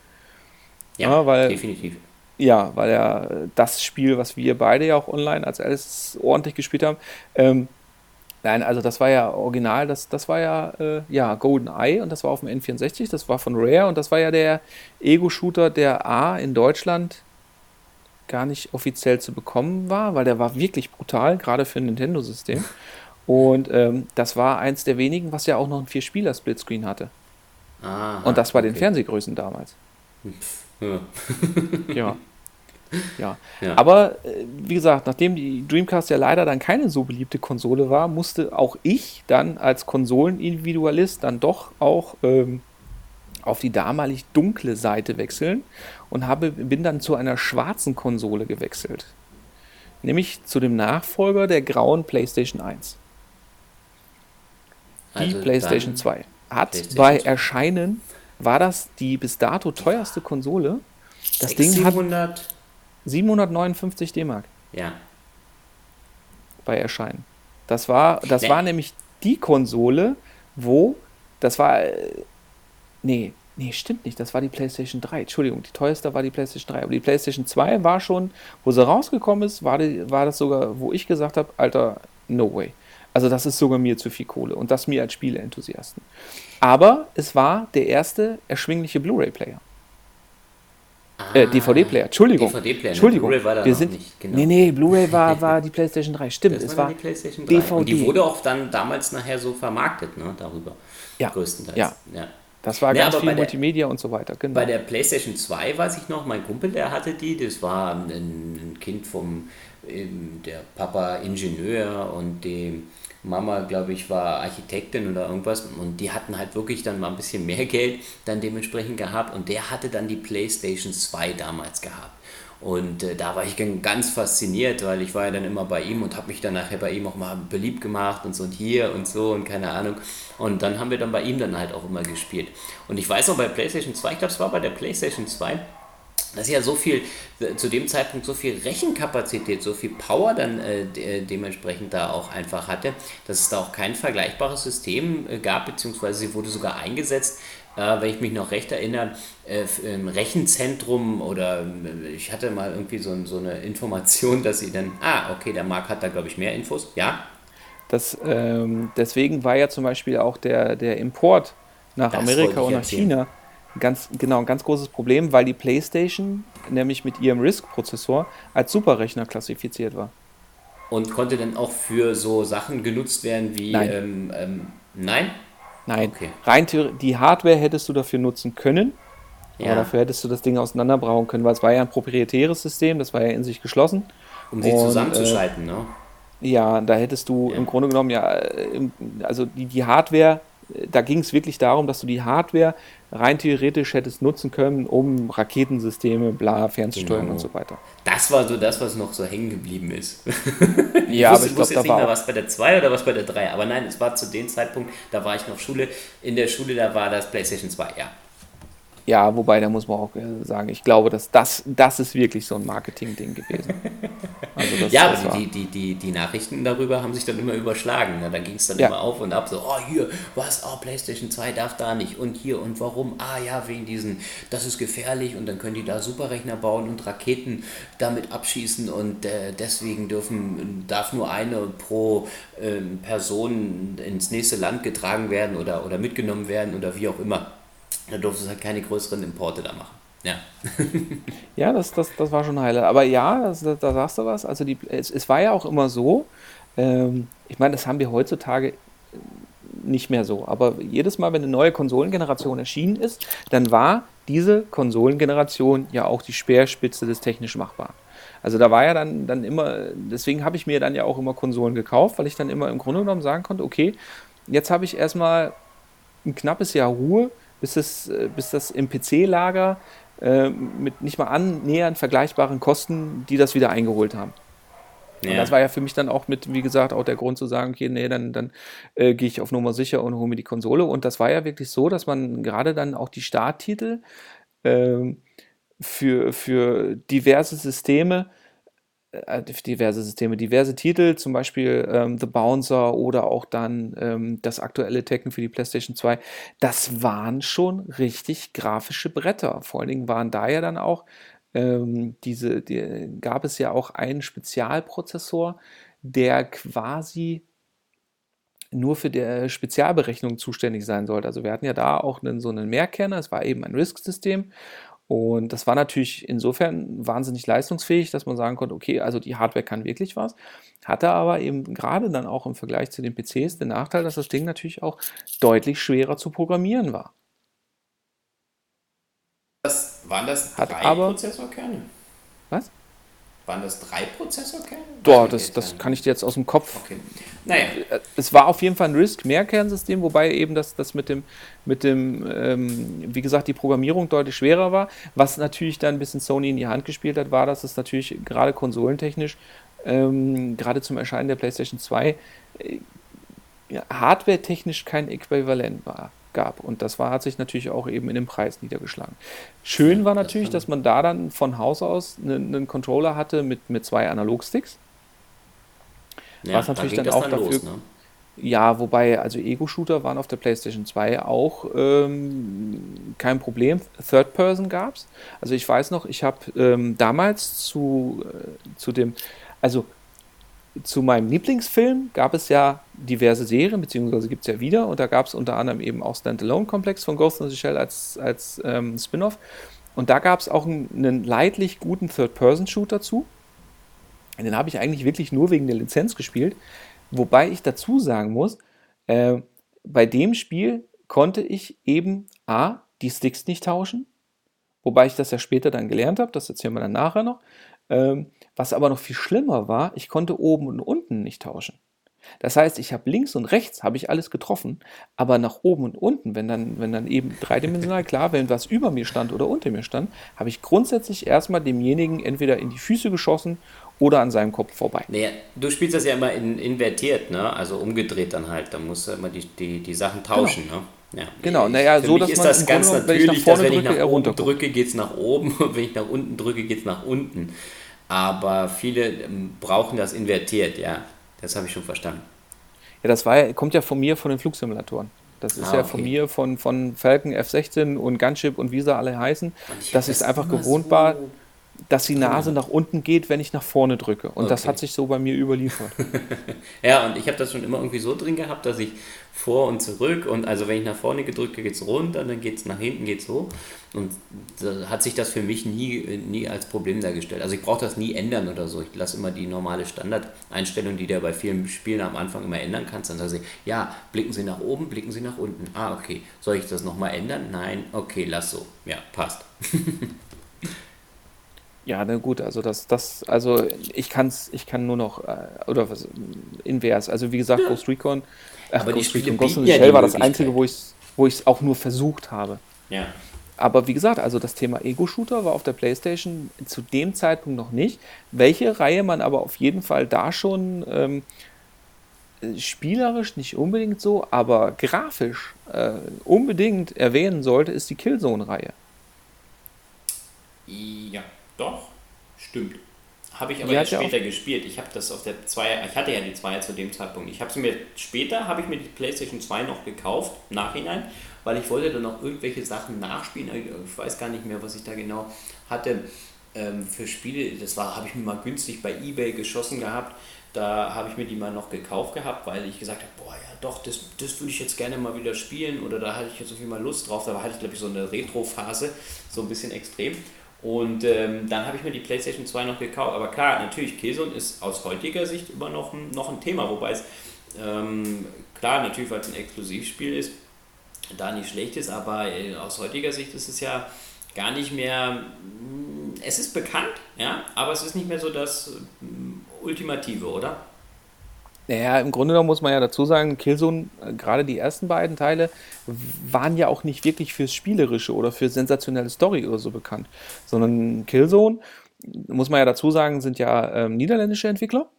Ja, ja, weil, definitiv. Ja, weil ja das Spiel, was wir beide ja auch online als alles ordentlich gespielt haben, ähm, Nein, also das war ja original, das, das war ja, äh, ja GoldenEye und das war auf dem N64, das war von Rare und das war ja der Ego-Shooter, der A in Deutschland gar nicht offiziell zu bekommen war, weil der war wirklich brutal, gerade für ein Nintendo-System. Und ähm, das war eins der wenigen, was ja auch noch ein Vier-Spieler-Splitscreen hatte. Aha, und das bei okay. den Fernsehgrößen damals. Ja. ja. Ja. ja. Aber äh, wie gesagt, nachdem die Dreamcast ja leider dann keine so beliebte Konsole war, musste auch ich dann als Konsolenindividualist dann doch auch ähm, auf die damalig dunkle Seite wechseln und habe, bin dann zu einer schwarzen Konsole gewechselt. Nämlich zu dem Nachfolger der grauen PlayStation 1. Die also PlayStation 2. Hat PlayStation bei Erscheinen, war das die bis dato teuerste Konsole. Das Ding hat 759 D-Mark. Ja. Bei Erscheinen. Das war, das nee. war nämlich die Konsole, wo, das war, äh, nee, nee, stimmt nicht, das war die PlayStation 3, Entschuldigung, die teuerste war die PlayStation 3, aber die PlayStation 2 war schon, wo sie rausgekommen ist, war, die, war das sogar, wo ich gesagt habe, Alter, no way. Also das ist sogar mir zu viel Kohle und das mir als Spieleenthusiasten. Aber es war der erste erschwingliche Blu-ray-Player. Äh, ah, DVD-Player, Entschuldigung. DVD-Player, Entschuldigung. Ne? war da wir sind, nicht, genau. Nee, nee, Blu-ray war, war die PlayStation 3, stimmt. Das es war, die PlayStation 3. DVD. Und die wurde auch dann damals nachher so vermarktet, ne, darüber. Ja. Größtenteils. Ja. ja. Das war nee, ganz viel Multimedia der, und so weiter. Genau. Bei der PlayStation 2 weiß ich noch, mein Kumpel, der hatte die. Das war ein, ein Kind vom der Papa Ingenieur und dem Mama, glaube ich, war Architektin oder irgendwas und die hatten halt wirklich dann mal ein bisschen mehr Geld dann dementsprechend gehabt und der hatte dann die PlayStation 2 damals gehabt. Und äh, da war ich ganz fasziniert, weil ich war ja dann immer bei ihm und habe mich dann nachher bei ihm auch mal beliebt gemacht und so und hier und so und keine Ahnung. Und dann haben wir dann bei ihm dann halt auch immer gespielt. Und ich weiß noch bei PlayStation 2, ich glaube es war bei der PlayStation 2, dass ja so viel, zu dem Zeitpunkt so viel Rechenkapazität, so viel Power dann äh, de dementsprechend da auch einfach hatte, dass es da auch kein vergleichbares System äh, gab, beziehungsweise sie wurde sogar eingesetzt, äh, wenn ich mich noch recht erinnere, äh, im Rechenzentrum oder äh, ich hatte mal irgendwie so, so eine Information, dass sie dann, ah, okay, der Marc hat da glaube ich mehr Infos, ja? Das, ähm, deswegen war ja zum Beispiel auch der, der Import nach das Amerika und nach erzählen. China ganz, genau, ein ganz großes Problem, weil die PlayStation nämlich mit ihrem RISC-Prozessor als Superrechner klassifiziert war. Und konnte dann auch für so Sachen genutzt werden wie. Nein. Ähm, ähm, nein? Nein. Okay. Rein die Hardware hättest du dafür nutzen können. Ja. Aber dafür hättest du das Ding auseinanderbrauchen können, weil es war ja ein proprietäres System, das war ja in sich geschlossen. Um sie Und, zusammenzuschalten, äh, ne? Ja, da hättest du ja. im Grunde genommen ja, äh, also die, die Hardware da ging es wirklich darum, dass du die Hardware rein theoretisch hättest nutzen können, um Raketensysteme, bla, fernzusteuern genau. und so weiter. Das war so das, was noch so hängen geblieben ist. ja, wusste, aber ich glaube, da war was bei der 2 oder was bei der 3. Aber nein, es war zu dem Zeitpunkt, da war ich noch Schule. In der Schule, da war das PlayStation 2, ja. Ja, wobei, da muss man auch äh, sagen, ich glaube, dass das, das ist wirklich so ein Marketing-Ding gewesen. Also das, ja, das aber die, die, die, die Nachrichten darüber haben sich dann immer überschlagen. Ne? Da ging es dann ja. immer auf und ab, so, oh hier, was, oh, PlayStation 2 darf da nicht und hier und warum, ah ja, wegen diesen, das ist gefährlich und dann können die da Superrechner bauen und Raketen damit abschießen und äh, deswegen dürfen, darf nur eine pro äh, Person ins nächste Land getragen werden oder, oder mitgenommen werden oder wie auch immer. Da durfte es halt keine größeren Importe da machen. Ja. ja, das, das, das war schon heile. Aber ja, das, da sagst du was. Also die, es, es war ja auch immer so, ähm, ich meine, das haben wir heutzutage nicht mehr so. Aber jedes Mal, wenn eine neue Konsolengeneration erschienen ist, dann war diese Konsolengeneration ja auch die Speerspitze des technisch Machbaren. Also da war ja dann, dann immer, deswegen habe ich mir dann ja auch immer Konsolen gekauft, weil ich dann immer im Grunde genommen sagen konnte, okay, jetzt habe ich erstmal ein knappes Jahr Ruhe, bis, es, äh, bis das im PC-Lager äh, mit nicht mal annähernd vergleichbaren Kosten, die das wieder eingeholt haben. Ja. Und das war ja für mich dann auch mit, wie gesagt, auch der Grund zu sagen, okay, nee, dann, dann äh, gehe ich auf Nummer sicher und hole mir die Konsole. Und das war ja wirklich so, dass man gerade dann auch die Starttitel äh, für, für diverse Systeme diverse Systeme, diverse Titel, zum Beispiel ähm, The Bouncer oder auch dann ähm, das aktuelle Tekken für die PlayStation 2, das waren schon richtig grafische Bretter. Vor allen Dingen waren da ja dann auch ähm, diese, die, gab es ja auch einen Spezialprozessor, der quasi nur für die Spezialberechnung zuständig sein sollte. Also wir hatten ja da auch einen, so einen Mehrkerner, es war eben ein RISC-System und das war natürlich insofern wahnsinnig leistungsfähig, dass man sagen konnte, okay, also die Hardware kann wirklich was. Hatte aber eben gerade dann auch im Vergleich zu den PCs den Nachteil, dass das Ding natürlich auch deutlich schwerer zu programmieren war. Das, waren das drei Hat aber, Prozessorkerne? Was? Waren das drei Prozessorkerne? Boah, das, das kann ich dir jetzt aus dem Kopf. Okay. Naja. Äh, es war auf jeden Fall ein RISC-Mehrkernsystem, wobei eben das, das mit dem, mit dem ähm, wie gesagt, die Programmierung deutlich schwerer war. Was natürlich dann ein bisschen Sony in die Hand gespielt hat, war, dass es natürlich gerade konsolentechnisch, ähm, gerade zum Erscheinen der PlayStation 2, äh, hardware-technisch kein Äquivalent war gab. Und das war, hat sich natürlich auch eben in dem Preis niedergeschlagen. Schön war natürlich, dass man da dann von Haus aus einen, einen Controller hatte mit, mit zwei Analogsticks. Ja, was natürlich da dann auch dann dafür. Los, ne? Ja, wobei, also Ego-Shooter waren auf der PlayStation 2 auch ähm, kein Problem. Third Person gab es. Also ich weiß noch, ich habe ähm, damals zu, äh, zu dem, also zu meinem Lieblingsfilm gab es ja diverse Serien, beziehungsweise gibt es ja wieder, und da gab es unter anderem eben auch Standalone-Komplex von Ghost in the Shell als, als ähm, Spin-off. Und da gab es auch einen, leidlich guten Third-Person-Shooter zu. Den habe ich eigentlich wirklich nur wegen der Lizenz gespielt. Wobei ich dazu sagen muss, äh, bei dem Spiel konnte ich eben A, die Sticks nicht tauschen, wobei ich das ja später dann gelernt habe, das erzählen wir dann nachher noch. Ähm, was aber noch viel schlimmer war, ich konnte oben und unten nicht tauschen. Das heißt, ich habe links und rechts habe ich alles getroffen, aber nach oben und unten, wenn dann, wenn dann eben dreidimensional klar, wenn was über mir stand oder unter mir stand, habe ich grundsätzlich erstmal demjenigen entweder in die Füße geschossen oder an seinem Kopf vorbei. Naja, du spielst das ja immer in, invertiert, ne? also umgedreht dann halt. Da musst du immer die, die, die Sachen tauschen. Genau. Ne? Ja. Genau, naja, so dass ist man das ganz Grunde, natürlich, wenn ich nach vorne dass wenn drücke, ich nach oben drücke, geht es nach oben und wenn ich nach unten drücke, geht es nach unten. Aber viele ähm, brauchen das invertiert, ja. Das habe ich schon verstanden. Ja, das war, kommt ja von mir von den Flugsimulatoren. Das ist Ah, ja okay. von mir, von, von Falcon F-16 und Gunship und wie sie alle heißen, ich es einfach gewohnt so- war, dass die Nase nach unten geht, wenn ich nach vorne drücke. Und das Okay. hat sich so bei mir überliefert. Ja, und ich habe das schon immer irgendwie so drin gehabt, dass ich vor und zurück und also wenn ich nach vorne gedrückt geht es runter, dann geht es nach hinten, geht es hoch. Und da hat sich das für mich nie, nie als Problem dargestellt. Also ich brauche das nie ändern oder so. Ich lasse immer die normale Standardeinstellung, die du ja bei vielen Spielen am Anfang immer ändern kannst. Dann sage ich, ja, blicken Sie nach oben, blicken Sie nach unten. Ah, okay. Soll ich das nochmal ändern? Nein, okay, lass so. Ja, passt. Ja, na gut, also das, das, also ich kann's, ich kann nur noch, äh, oder was, invers. Also wie gesagt, Ghost Recon, äh, Aber Ghost Recon, Ghost in the ja Shell war das. Einzige, wo ich es wo ich's auch nur versucht habe. Ja. Aber wie gesagt, also das Thema Ego-Shooter war auf der PlayStation zu dem Zeitpunkt noch nicht. Welche Reihe man aber auf jeden Fall da schon ähm, äh, spielerisch nicht unbedingt so, aber grafisch äh, unbedingt erwähnen sollte, ist die Killzone-Reihe. Ja, doch, stimmt. Habe ich aber erst später gespielt. Ich habe das auf der 2, ich hatte ja die 2 zu dem Zeitpunkt. Ich habe sie mir später, habe ich mir die PlayStation 2 noch gekauft, im Nachhinein, weil ich wollte dann noch irgendwelche Sachen nachspielen. Ich weiß gar nicht mehr, was ich da genau hatte ähm, für Spiele. Das war, habe ich mir mal günstig bei Ebay geschossen gehabt. Da habe ich mir die mal noch gekauft gehabt, weil ich gesagt habe, boah, ja doch, das, das würde ich jetzt gerne mal wieder spielen oder da hatte ich jetzt irgendwie mal Lust drauf. Da hatte ich, glaube ich, so eine Retro-Phase, so ein bisschen extrem. Und ähm, dann habe ich mir die PlayStation 2 noch gekauft. Aber klar, natürlich, Killzone ist aus heutiger Sicht immer noch ein, noch ein Thema. Wobei es, ähm, klar, natürlich, weil es ein Exklusivspiel ist, da nicht schlecht ist. Aber äh, aus heutiger Sicht ist es ja gar nicht mehr, es ist bekannt, ja, aber es ist nicht mehr so das mm, Ultimative, oder? Naja, im Grunde genommen muss man ja dazu sagen, Killzone, äh, gerade die ersten beiden Teile, waren ja auch nicht wirklich fürs Spielerische oder für sensationelle Story oder so bekannt, sondern Killzone, muss man ja dazu sagen, sind ja ähm, niederländische Entwickler,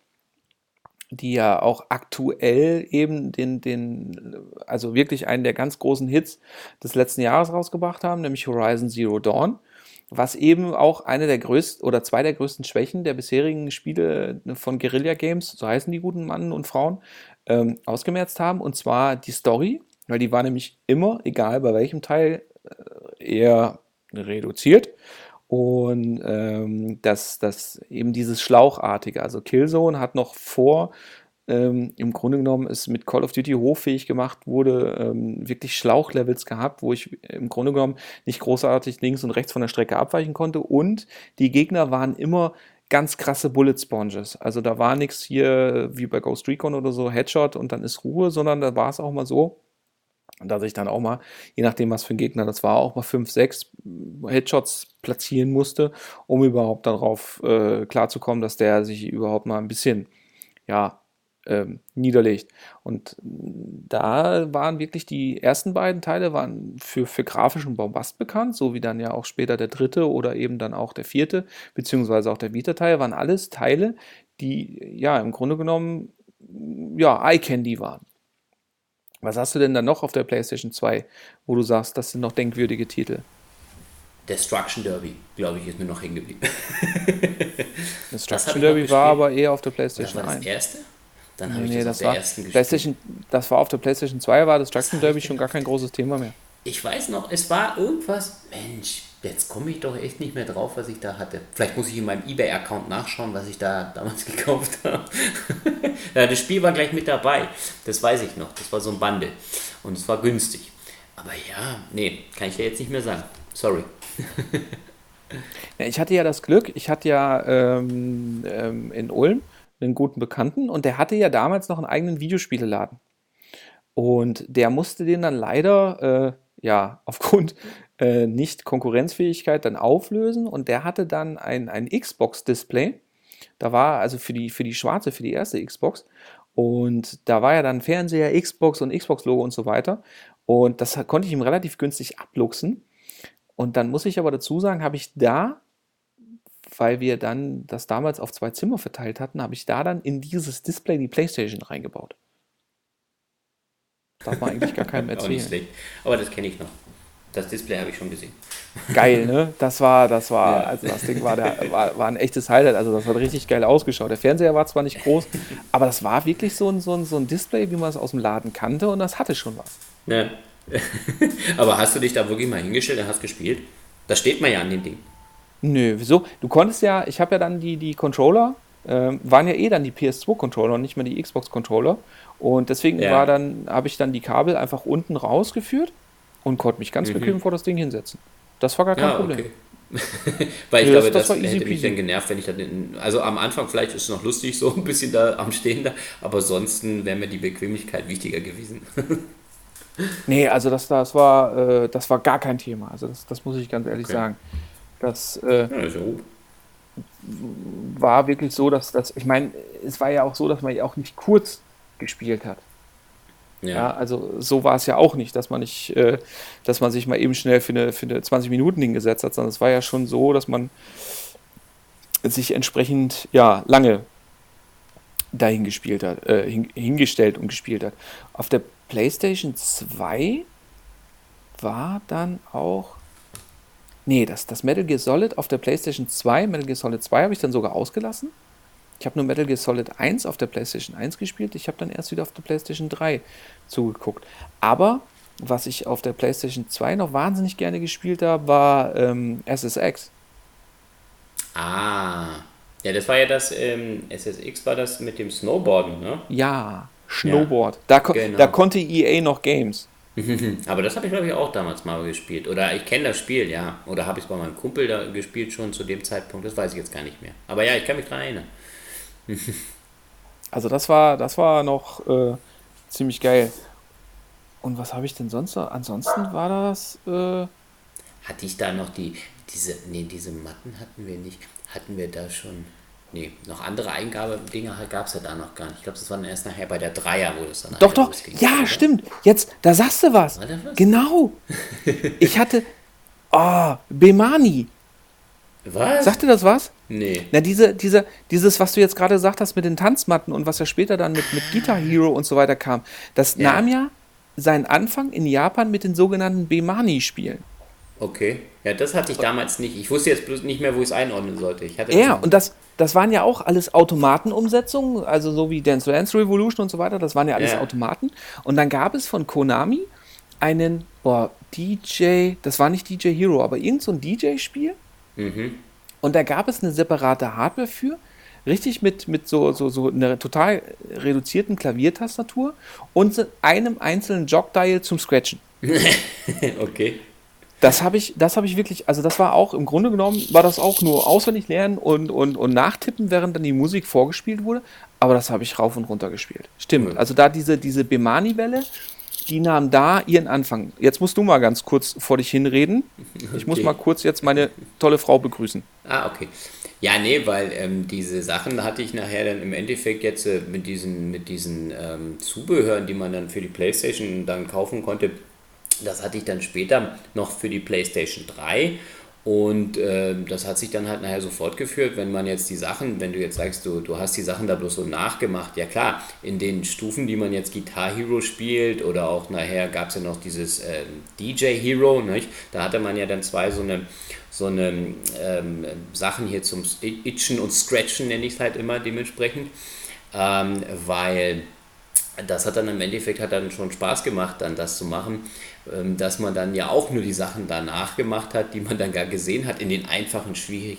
die ja auch aktuell eben den, den, also wirklich einen der ganz großen Hits des letzten Jahres rausgebracht haben, nämlich Horizon Zero Dawn was eben auch eine der größten oder zwei der größten Schwächen der bisherigen Spiele von Guerilla Games, so heißen die guten Mannen und Frauen, ähm, ausgemerzt haben. Und zwar die Story, weil die war nämlich immer, egal bei welchem Teil, äh, eher reduziert. Und ähm, das, das eben dieses Schlauchartige, also Killzone hat noch vor ähm, im Grunde genommen es mit Call of Duty hochfähig gemacht wurde, ähm, wirklich Schlauchlevels gehabt, wo ich im Grunde genommen nicht großartig links und rechts von der Strecke abweichen konnte. Und die Gegner waren immer ganz krasse Bullet Sponges. Also da war nichts hier wie bei Ghost Recon oder so, Headshot und dann ist Ruhe, sondern da war es auch mal so, dass ich dann auch mal, je nachdem was für ein Gegner das war, auch mal 5, 6 Headshots platzieren musste, um überhaupt darauf äh, klarzukommen, dass der sich überhaupt mal ein bisschen, ja, ähm, niederlegt. Und da waren wirklich die ersten beiden Teile waren für, für grafischen Bombast bekannt, so wie dann ja auch später der dritte oder eben dann auch der vierte, beziehungsweise auch der Vita-Teil, waren alles Teile, die ja im Grunde genommen ja Eye Candy waren. Was hast du denn da noch auf der PlayStation 2, wo du sagst, das sind noch denkwürdige Titel? Destruction Derby, glaube ich, ist mir noch hängen geblieben. Destruction Derby war aber eher auf der Das PlayStation war das 1. erste? Dann habe Nee, ich das, das auf der war, ersten. PlayStation, das war auf der PlayStation 2, war das hab Derby schon gar kein großes Thema mehr. Ich weiß noch, es war irgendwas, Mensch, jetzt komme ich doch echt nicht mehr drauf, was ich da hatte. Vielleicht muss ich in meinem Ebay-Account nachschauen, was ich da damals gekauft habe. ja, das Spiel war gleich mit dabei, das weiß ich noch. Das war so ein Bundle und es war günstig. Aber ja, nee, kann ich ja jetzt nicht mehr sagen. Sorry. Ich hatte ja das Glück, ich hatte ja ähm, ähm, in Ulm einen guten Bekannten und der hatte ja damals noch einen eigenen Videospieleladen. Und der musste den dann leider, äh, ja, aufgrund äh, nicht Konkurrenzfähigkeit dann auflösen und der hatte dann ein, ein Xbox-Display. Da war also für die, für die schwarze, für die erste Xbox. Und da war ja dann Fernseher, Xbox und Xbox-Logo und so weiter. Und das konnte ich ihm relativ günstig abluchsen. Und dann muss ich aber dazu sagen, habe ich da, weil wir dann das damals auf zwei Zimmer verteilt hatten, habe ich da dann in dieses Display die Playstation reingebaut. Darf man eigentlich gar keinem Auch nicht erzählen. Aber das kenne ich noch. Das Display habe ich schon gesehen. Geil, ne? Das war, das war, Ja. also das Ding war, der, war, war ein echtes Highlight. Also das hat richtig geil ausgeschaut. Der Fernseher war zwar nicht groß, aber das war wirklich so ein, so ein, so ein Display, wie man es aus dem Laden kannte und das hatte schon was. Ja. Aber hast du dich da wirklich mal hingestellt und hast gespielt? Da steht man ja an dem Ding. Nö, wieso? Du konntest ja, ich habe ja dann die, die Controller, ähm, waren ja eh dann die PS2-Controller und nicht mehr die Xbox-Controller. Und deswegen Ja. war dann, habe ich dann die Kabel einfach unten rausgeführt und konnte mich ganz bequem vor das Ding hinsetzen. Das war gar kein Ja, Problem. okay. Weil ich das- glaube, das das, hätte mich dann genervt, wenn ich dann, in, also am Anfang vielleicht ist es noch lustig, so ein bisschen da am Stehen da, aber ansonsten wäre mir die Bequemlichkeit wichtiger gewesen. Nee, also das, das, war, äh, das war gar kein Thema. Also das, das muss ich ganz ehrlich Okay. sagen. Das äh, Ja, das war wirklich so, dass das, ich meine, es war ja auch so, dass man ja auch nicht kurz gespielt hat. Ja, Ja. also so war es ja auch nicht, dass man nicht, äh, dass man sich mal eben schnell für eine, für eine 20 Minuten hingesetzt hat, sondern es war ja schon so, dass man sich entsprechend ja lange dahin gespielt hat, äh, hin, hingestellt und gespielt hat. Auf der PlayStation 2 war dann auch Nee, das, das Metal Gear Solid auf der PlayStation 2, Metal Gear Solid 2 habe ich dann sogar ausgelassen. Ich habe nur Metal Gear Solid 1 auf der PlayStation 1 gespielt. Ich habe dann erst wieder auf der PlayStation 3 zugeguckt. Aber was ich auf der PlayStation 2 noch wahnsinnig gerne gespielt habe, war ähm, SSX. Ah. Ja, das war ja das, ähm, SSX war das mit dem Snowboarden, ne? Ja, Snowboard. Da, ko Genau. da konnte EA noch Games. Aber das habe ich, glaube ich, auch damals mal gespielt. Oder ich kenne das Spiel, ja. Oder habe ich es bei meinem Kumpel da gespielt schon zu dem Zeitpunkt? Das weiß ich jetzt gar nicht mehr. Aber ja, ich kann mich daran erinnern. Also das war, das war noch äh, ziemlich geil. Und was habe ich denn sonst noch? Ansonsten war das. Äh, Hatte ich da noch die, diese, nee, diese Matten hatten wir nicht. Hatten wir da schon, nee, noch andere Eingabedinger gab es ja da noch gar nicht. Ich glaube, das war dann erst nachher bei der Dreier, wo das dann Doch, doch. losging, Ja, oder? stimmt. Jetzt, da sagst du was. Was? Genau. Ich hatte. Oh, Bemani. Was? Sagt dir das was? nee. Na, diese, diese, dieses, was du jetzt gerade gesagt hast mit den Tanzmatten und was ja später dann mit, mit Guitar Hero und so weiter kam, das Ja. nahm ja seinen Anfang in Japan mit den sogenannten Bemani-Spielen. Okay. Ja, das hatte ich damals nicht. Ich wusste jetzt bloß nicht mehr, wo ich es einordnen sollte. Ich hatte Ja, und das, das waren ja auch alles Automatenumsetzungen, also so wie Dance Dance Revolution und so weiter, das waren ja alles Ja. Automaten. Und dann gab es von Konami einen boah, DJ, das war nicht DJ Hero, aber irgend so ein DJ-Spiel. Mhm. Und da gab es eine separate Hardware für, richtig mit, mit so, so, so einer total reduzierten Klaviertastatur und einem einzelnen Jog-Dial zum Scratchen. okay. Das habe ich, das habe ich wirklich, also das war auch, im Grunde genommen, war das auch nur auswendig lernen und, und, und nachtippen, während dann die Musik vorgespielt wurde. Aber das habe ich rauf und runter gespielt. Stimmt. Also da diese, diese Bemani-Welle, die nahm da ihren Anfang. Jetzt musst du mal ganz kurz vor dich hinreden. Ich muss Okay. mal kurz jetzt meine tolle Frau begrüßen. Ah, okay. Ja, nee, weil ähm, diese Sachen hatte ich nachher dann im Endeffekt jetzt äh, mit diesen, mit diesen ähm, Zubehören, die man dann für die Playstation dann kaufen konnte, das hatte ich dann später noch für die Playstation 3 und ähm, das hat sich dann halt nachher so fortgeführt, wenn man jetzt die Sachen, wenn du jetzt sagst, du, du hast die Sachen da bloß so nachgemacht, ja klar, in den Stufen, die man jetzt Guitar Hero spielt oder auch nachher gab es ja noch dieses ähm, DJ Hero, nicht? da hatte man ja dann zwei so eine, so eine ähm, Sachen hier zum Itchen und Scratchen, nenne ich es halt immer dementsprechend. ähm, weil das hat dann im Endeffekt hat dann schon Spaß gemacht, dann das zu machen, dass man dann ja auch nur die Sachen danach gemacht hat, die man dann gar gesehen hat in den einfachen Schwierig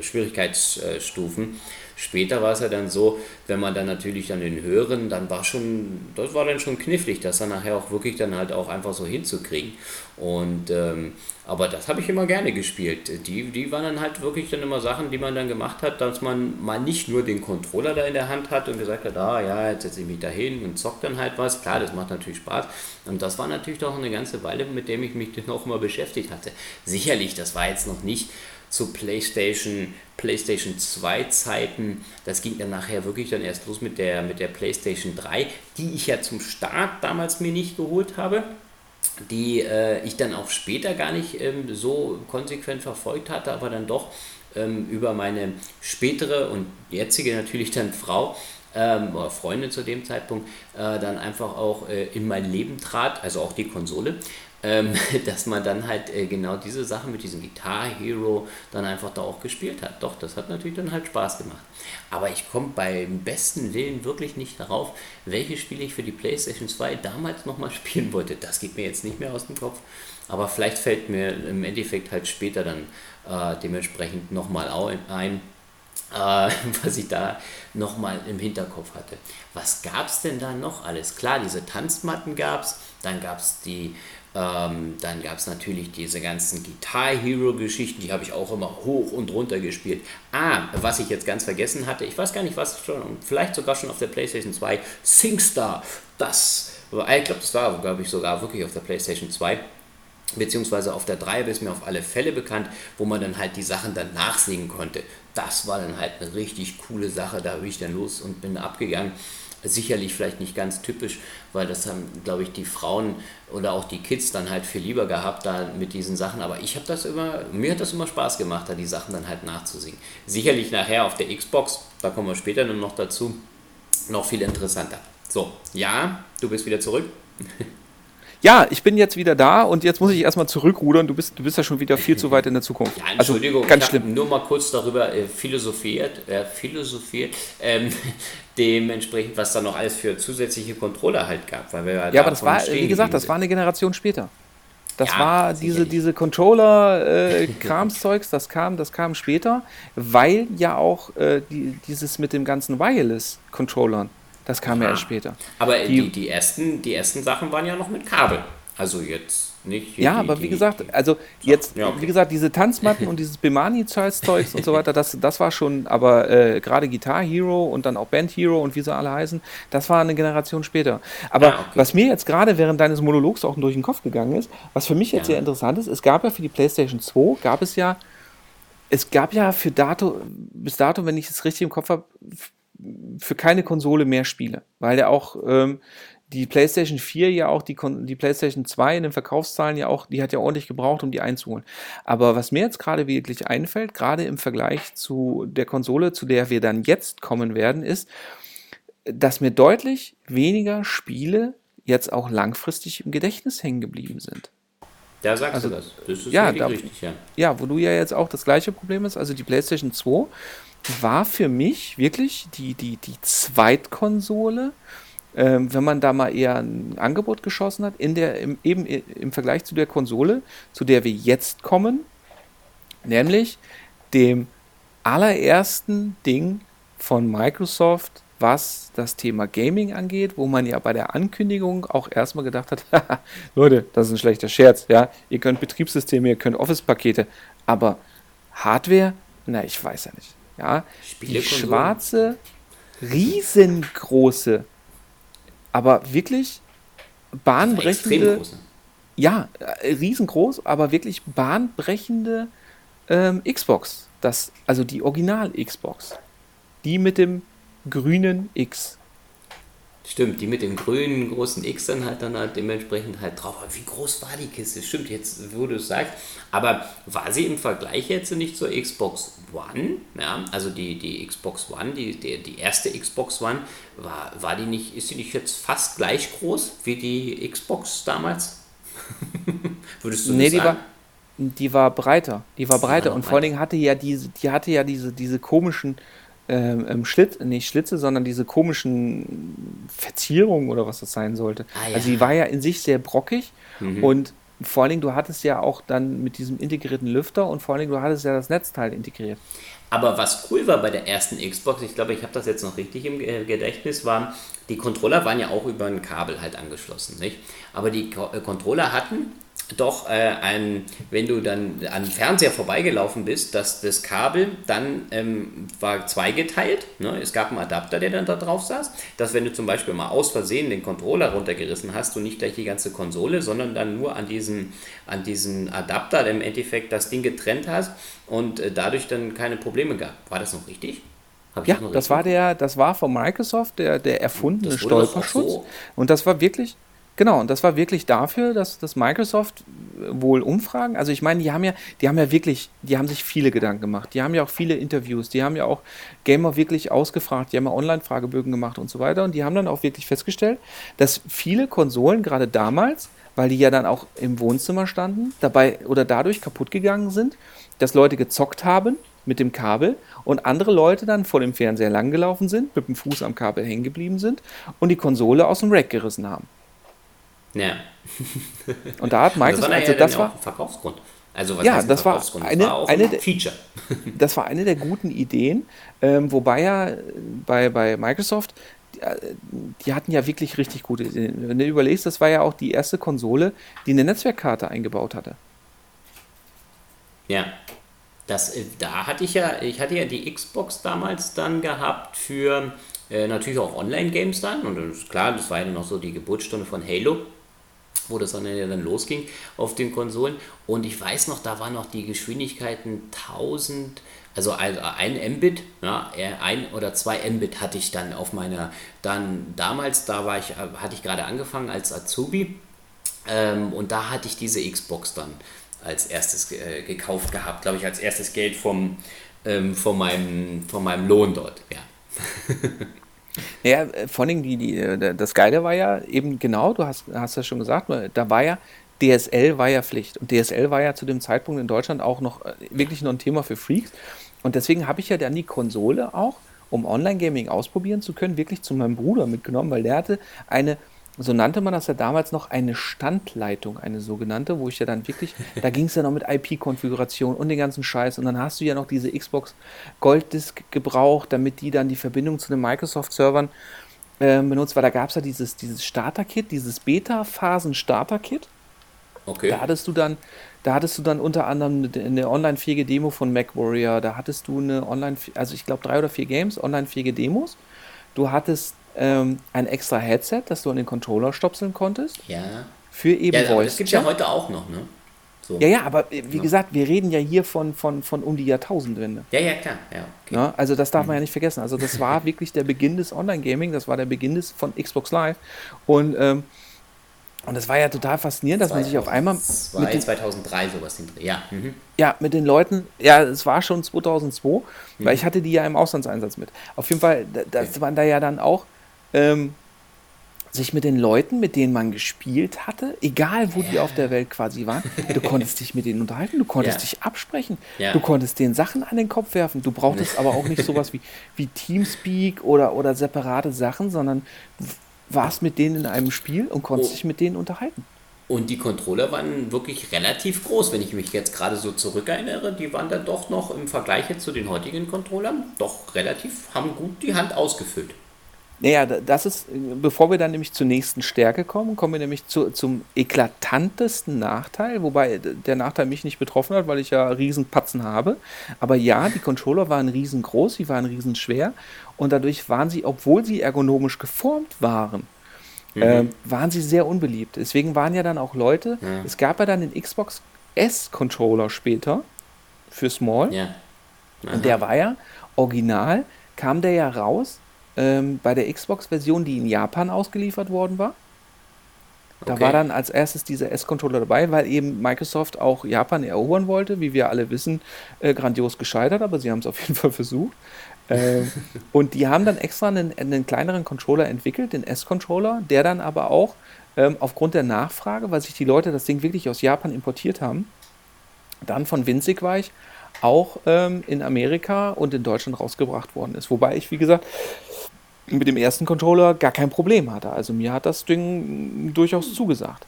Schwierigkeitsstufen. Später war es ja dann so, wenn man dann natürlich an den höheren, dann war schon, das war dann schon knifflig, das dann nachher auch wirklich dann halt auch einfach so hinzukriegen. Und ähm, aber das habe ich immer gerne gespielt. Die, die waren dann halt wirklich dann immer Sachen, die man dann gemacht hat, dass man mal nicht nur den Controller da in der Hand hat und gesagt hat, ah ja, jetzt setze ich mich da hin und zock dann halt was. Klar, das macht natürlich Spaß. Und das war natürlich doch eine ganze Weile, mit dem ich mich dann auch immer beschäftigt hatte. Sicherlich, das war jetzt noch nicht zu PlayStation, PlayStation 2 Zeiten. Das ging dann nachher wirklich dann erst los mit der, mit der PlayStation 3, die ich ja zum Start damals mir nicht geholt habe die äh, ich dann auch später gar nicht ähm, so konsequent verfolgt hatte, aber dann doch ähm, über meine spätere und jetzige natürlich dann Frau ähm, oder Freundin zu dem Zeitpunkt äh, dann einfach auch äh, in mein Leben trat, also auch die Konsole ähm, dass man dann halt äh, genau diese Sachen mit diesem Guitar Hero dann einfach da auch gespielt hat. Doch, das hat natürlich dann halt Spaß gemacht. Aber ich komme beim besten Willen wirklich nicht darauf, welche Spiele ich für die PlayStation 2 damals nochmal spielen wollte. Das geht mir jetzt nicht mehr aus dem Kopf. Aber vielleicht fällt mir im Endeffekt halt später dann äh, dementsprechend nochmal ein, äh, was ich da nochmal im Hinterkopf hatte. Was gab es denn da noch alles? Klar, diese Tanzmatten gab es, dann gab es die ähm, dann gab es natürlich diese ganzen Guitar Hero-Geschichten, die habe ich auch immer hoch und runter gespielt. Ah, was ich jetzt ganz vergessen hatte, ich weiß gar nicht, was schon, vielleicht sogar schon auf der PlayStation 2, SingStar, das, ich glaube, das war, glaube ich, sogar wirklich auf der PlayStation 2 beziehungsweise auf der 3 ist mir auf alle Fälle bekannt, wo man dann halt die Sachen dann nachsingen konnte. Das war dann halt eine richtig coole Sache, da bin ich dann los und bin abgegangen sicherlich vielleicht nicht ganz typisch, weil das haben, glaube ich, die Frauen oder auch die Kids dann halt viel lieber gehabt da mit diesen Sachen. Aber ich habe das immer, mir hat das immer Spaß gemacht, da die Sachen dann halt nachzusingen. Sicherlich nachher auf der Xbox, da kommen wir später dann noch dazu, noch viel interessanter. So, ja, du bist wieder zurück. Ja, ich bin jetzt wieder da und jetzt muss ich erstmal zurückrudern. Du bist, du bist ja schon wieder viel zu weit in der Zukunft. Ja, also Entschuldigung, also, ganz schlimm. nur mal kurz darüber äh, philosophiert, äh, philosophiert ähm, dementsprechend, was da noch alles für zusätzliche Controller halt gab. Weil wir ja, aber das war, wie gesagt, das war eine Generation später. Das ja, war diese, diese Controller-Kramszeugs, äh, das kam, das kam später, weil ja auch äh, die, dieses mit dem ganzen Wireless-Controllern das kam Aha. ja erst später. Aber die, die, die, ersten, die ersten Sachen waren ja noch mit Kabel. Also jetzt nicht. Ja, die, aber wie gesagt, also jetzt, ja, okay. wie gesagt, diese Tanzmatten und dieses Bimani-Zeugs und so weiter, das, das war schon, aber äh, gerade Guitar Hero und dann auch Band Hero und wie sie alle heißen, das war eine Generation später. Aber ah, okay. was mir jetzt gerade während deines Monologs auch durch den Kopf gegangen ist, was für mich jetzt ja. sehr interessant ist, es gab ja für die PlayStation 2, gab es ja, es gab ja für dato, bis dato, wenn ich es richtig im Kopf habe, für keine Konsole mehr Spiele, weil ja auch ähm, die PlayStation 4 ja auch die, die PlayStation 2 in den Verkaufszahlen ja auch, die hat ja ordentlich gebraucht, um die einzuholen. Aber was mir jetzt gerade wirklich einfällt, gerade im Vergleich zu der Konsole, zu der wir dann jetzt kommen werden, ist, dass mir deutlich weniger Spiele jetzt auch langfristig im Gedächtnis hängen geblieben sind. Da sagst also, du das. Das ist ja, da, richtig, ja. Ja, wo du ja jetzt auch das gleiche Problem hast, also die PlayStation 2 war für mich wirklich die, die, die Zweitkonsole, ähm, wenn man da mal eher ein Angebot geschossen hat, in der, im, eben im Vergleich zu der Konsole, zu der wir jetzt kommen, nämlich dem allerersten Ding von Microsoft, was das Thema Gaming angeht, wo man ja bei der Ankündigung auch erstmal gedacht hat, Leute, das ist ein schlechter Scherz, ja, ihr könnt Betriebssysteme, ihr könnt Office-Pakete, aber Hardware, na, ich weiß ja nicht. Ja, die schwarze, riesengroße, aber wirklich bahnbrechende. Ja, äh, riesengroß, aber wirklich bahnbrechende ähm, Xbox. Das, also die Original-Xbox. Die mit dem grünen X. Stimmt, die mit dem grünen großen X dann halt dann halt dementsprechend halt drauf. Aber wie groß war die Kiste? Stimmt, jetzt wo du es sagst. Aber war sie im Vergleich jetzt nicht zur Xbox One? Ja, also die, die Xbox One, die, die, die erste Xbox One, war, war die nicht, ist sie nicht jetzt fast gleich groß wie die Xbox damals? Würdest du nee, die sagen? War, die war breiter. Die war breiter. und vor allen Dingen hatte ja diese, die hatte ja diese, diese komischen ähm, ähm, Schlitz, nicht Schlitze, sondern diese komischen Verzierungen oder was das sein sollte. Ah, ja. Also die war ja in sich sehr brockig mhm. und vor allen Dingen, du hattest ja auch dann mit diesem integrierten Lüfter und vor allen Dingen, du hattest ja das Netzteil integriert. Aber was cool war bei der ersten Xbox, ich glaube, ich habe das jetzt noch richtig im Gedächtnis, waren, die Controller waren ja auch über ein Kabel halt angeschlossen, nicht? Aber die äh, Controller hatten doch äh, ein, wenn du dann an den Fernseher vorbeigelaufen bist, dass das Kabel dann ähm, war zweigeteilt. Ne? Es gab einen Adapter, der dann da drauf saß, dass wenn du zum Beispiel mal aus Versehen den Controller runtergerissen hast, du nicht gleich die ganze Konsole, sondern dann nur an diesen, an diesen Adapter im Endeffekt das Ding getrennt hast und äh, dadurch dann keine Probleme gab. War das noch richtig? ja, das, das war der, das war von Microsoft der, der erfundene Stolperschutz. So. Und das war wirklich, Genau, und das war wirklich dafür, dass, dass Microsoft wohl Umfragen, also ich meine, die haben ja, die haben ja wirklich, die haben sich viele Gedanken gemacht, die haben ja auch viele Interviews, die haben ja auch Gamer wirklich ausgefragt, die haben ja Online-Fragebögen gemacht und so weiter. Und die haben dann auch wirklich festgestellt, dass viele Konsolen gerade damals, weil die ja dann auch im Wohnzimmer standen, dabei oder dadurch kaputt gegangen sind, dass Leute gezockt haben mit dem Kabel und andere Leute dann vor dem Fernseher langgelaufen sind, mit dem Fuß am Kabel hängen geblieben sind und die Konsole aus dem Rack gerissen haben. Ja. Und da hat Microsoft, also das war, also das war Verkaufsgrund. Also was ja, das war eine, das war eine ein Feature. das war eine der guten Ideen, ähm, wobei ja bei, bei Microsoft äh, die hatten ja wirklich richtig gute Ideen. Wenn du überlegst, das war ja auch die erste Konsole, die eine Netzwerkkarte eingebaut hatte. Ja. Das, äh, da hatte ich ja, ich hatte ja die Xbox damals dann gehabt für äh, natürlich auch Online-Games dann. Und das ist klar, das war ja noch so die Geburtsstunde von Halo wo das dann, dann losging auf den Konsolen. Und ich weiß noch, da waren noch die Geschwindigkeiten 1000, also ein Mbit, ja, ein oder zwei Mbit hatte ich dann auf meiner, dann damals, da war ich, hatte ich gerade angefangen als Azubi ähm, und da hatte ich diese Xbox dann als erstes äh, gekauft gehabt, glaube ich, als erstes Geld vom, ähm, von, meinem, von meinem Lohn dort, ja. Ja, äh, vor allem die, die, äh, das Geile war ja eben genau, du hast, hast ja schon gesagt, da war ja, DSL war ja Pflicht. Und DSL war ja zu dem Zeitpunkt in Deutschland auch noch äh, wirklich noch ein Thema für Freaks. Und deswegen habe ich ja dann die Konsole auch, um Online-Gaming ausprobieren zu können, wirklich zu meinem Bruder mitgenommen, weil der hatte eine so nannte man das ja damals noch eine Standleitung, eine sogenannte, wo ich ja dann wirklich, da ging es ja noch mit IP-Konfiguration und den ganzen Scheiß und dann hast du ja noch diese Xbox Gold-Disk gebraucht, damit die dann die Verbindung zu den Microsoft-Servern äh, benutzt, weil da gab es ja dieses, dieses Starter-Kit, dieses Beta-Phasen-Starter-Kit. Okay. Da hattest du dann, da hattest du dann unter anderem eine online-fähige Demo von MacWarrior, da hattest du eine online, also ich glaube drei oder vier Games, online-fähige Demos. Du hattest ähm, ein extra Headset, das du an den Controller stopseln konntest. Ja. Für eben ja, Voice. Das gibt es ja heute auch noch, ne? So. Ja, ja, aber äh, wie ja. gesagt, wir reden ja hier von, von, von um die Jahrtausendwende. Ja, ja, klar. Ja, okay. ja, also das darf mhm. man ja nicht vergessen. Also das war wirklich der Beginn des Online-Gaming, das war der Beginn des, von Xbox Live. Und, ähm, und das war ja total faszinierend, dass 2002, man sich auf einmal... 2003 sowas. Ja. Mhm. ja, mit den Leuten, ja, es war schon 2002, mhm. weil ich hatte die ja im Auslandseinsatz mit. Auf jeden Fall, das okay. waren da ja dann auch ähm, sich mit den Leuten, mit denen man gespielt hatte, egal wo ja. die auf der Welt quasi waren, du konntest dich mit denen unterhalten, du konntest ja. dich absprechen, ja. du konntest denen Sachen an den Kopf werfen. Du brauchtest aber auch nicht sowas wie, wie Teamspeak oder, oder separate Sachen, sondern warst mit denen in einem Spiel und konntest oh. dich mit denen unterhalten. Und die Controller waren wirklich relativ groß, wenn ich mich jetzt gerade so zurückerinnere. Die waren dann doch noch im Vergleich zu den heutigen Controllern doch relativ, haben gut die Hand ausgefüllt. Naja, das ist, bevor wir dann nämlich zur nächsten Stärke kommen, kommen wir nämlich zu, zum eklatantesten Nachteil, wobei der Nachteil mich nicht betroffen hat, weil ich ja Riesenpatzen habe. Aber ja, die Controller waren riesengroß, sie waren riesenschwer und dadurch waren sie, obwohl sie ergonomisch geformt waren, mhm. äh, waren sie sehr unbeliebt. Deswegen waren ja dann auch Leute, ja. es gab ja dann den Xbox S-Controller später für Small. Ja. Und der war ja original, kam der ja raus ähm, bei der Xbox-Version, die in Japan ausgeliefert worden war. Da okay. war dann als erstes dieser S-Controller dabei, weil eben Microsoft auch Japan erobern wollte, wie wir alle wissen, äh, grandios gescheitert, aber sie haben es auf jeden Fall versucht. Äh, und die haben dann extra einen, einen kleineren Controller entwickelt, den S-Controller, der dann aber auch ähm, aufgrund der Nachfrage, weil sich die Leute das Ding wirklich aus Japan importiert haben, dann von winzig weich auch ähm, in Amerika und in Deutschland rausgebracht worden ist. Wobei ich, wie gesagt, mit dem ersten Controller gar kein Problem hatte. Also mir hat das Ding durchaus zugesagt.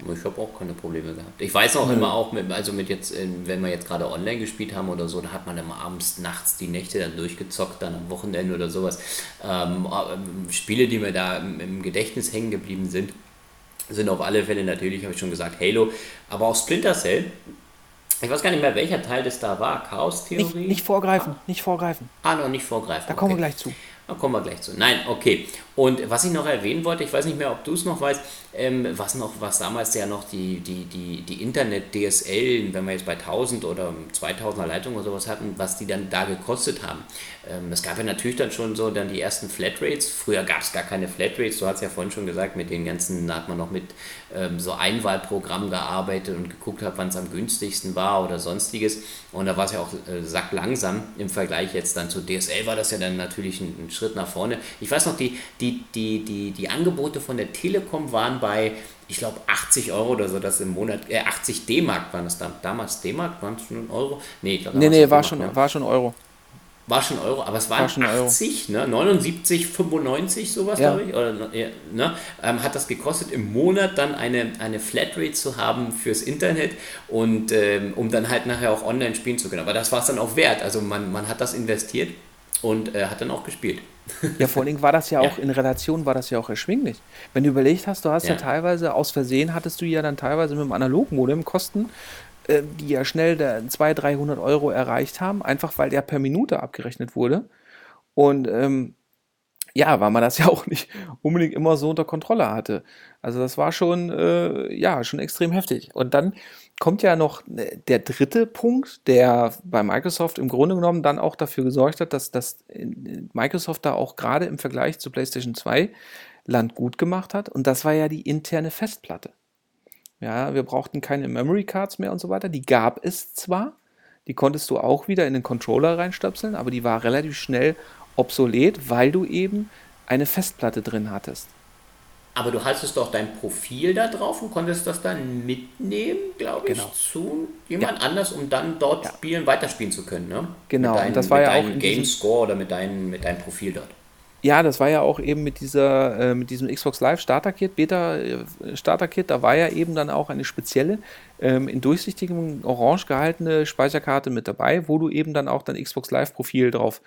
Ich habe auch keine Probleme gehabt. Ich weiß auch mhm. immer auch, mit, also mit jetzt, äh, wenn wir jetzt gerade online gespielt haben oder so, da hat man immer abends, nachts die Nächte dann durchgezockt, dann am Wochenende oder sowas. Ähm, äh, Spiele, die mir da im Gedächtnis hängen geblieben sind, sind auf alle Fälle natürlich, habe ich schon gesagt, Halo, aber auch Splinter Cell. Ich weiß gar nicht mehr, welcher Teil das da war. Chaos-Theorie? Nicht, nicht, vorgreifen, ah. nicht vorgreifen. Ah, noch nicht vorgreifen. Da okay. kommen wir gleich zu. Da kommen wir gleich zu. Nein, okay. Und was ich noch erwähnen wollte, ich weiß nicht mehr, ob du es noch weißt, ähm, was noch, was damals ja noch die, die, die, die Internet-DSL, wenn wir jetzt bei 1000 oder 2000er Leitungen oder sowas hatten, was die dann da gekostet haben. Ähm, es gab ja natürlich dann schon so dann die ersten Flatrates. Früher gab es gar keine Flatrates, du hast ja vorhin schon gesagt, mit den ganzen, da hat man noch mit ähm, so Einwahlprogrammen gearbeitet und geguckt hat, wann es am günstigsten war oder sonstiges. Und da war es ja auch äh, sacklangsam im Vergleich jetzt dann zu DSL war das ja dann natürlich ein, ein Schritt nach vorne. Ich weiß noch, die, die, die, die, die Angebote von der Telekom waren bei, ich glaube, 80 Euro oder so, das im Monat, äh, 80 D-Mark waren es dann. Damals D-Mark, waren es schon Euro? Nee, ich glaube, nee, nee war, schon, ne? war schon Euro. War schon Euro, aber es waren war 80, Euro. ne? 79, 95, sowas, ja. glaube ich. Oder, ne? Ähm, hat das gekostet, im Monat dann eine, eine Flatrate zu haben fürs Internet und ähm, um dann halt nachher auch online spielen zu können. Aber das war es dann auch wert. Also man, man hat das investiert und äh, hat dann auch gespielt. Ja, vor allen Dingen war das ja auch ja. in Relation, war das ja auch erschwinglich. Wenn du überlegt hast, du hast ja. ja teilweise aus Versehen, hattest du ja dann teilweise mit dem Analogmodem Kosten, äh, die ja schnell 200, 300 Euro erreicht haben, einfach weil der per Minute abgerechnet wurde. Und ähm, ja, weil man das ja auch nicht unbedingt immer so unter Kontrolle hatte. Also das war schon, äh, ja, schon extrem heftig. Und dann kommt ja noch äh, der dritte Punkt, der bei Microsoft im Grunde genommen dann auch dafür gesorgt hat, dass, dass Microsoft da auch gerade im Vergleich zu PlayStation 2 Land gut gemacht hat. Und das war ja die interne Festplatte. Ja, wir brauchten keine Memory Cards mehr und so weiter. Die gab es zwar, die konntest du auch wieder in den Controller reinstöpseln, aber die war relativ schnell obsolet, weil du eben eine Festplatte drin hattest. Aber du hattest doch dein Profil da drauf und konntest das dann mitnehmen, glaube ich, genau. zu jemand ja. anders, um dann dort ja. spielen, weiterspielen zu können. Ne? Genau, mit dein, und das war ja auch. Game Score oder mit, dein, mit deinem Profil dort. Ja, das war ja auch eben mit dieser, äh, mit diesem Xbox Live Starter Kit, Beta äh, Starter Kit, da war ja eben dann auch eine spezielle ähm, in durchsichtigem Orange gehaltene Speicherkarte mit dabei, wo du eben dann auch dein Xbox Live-Profil drauf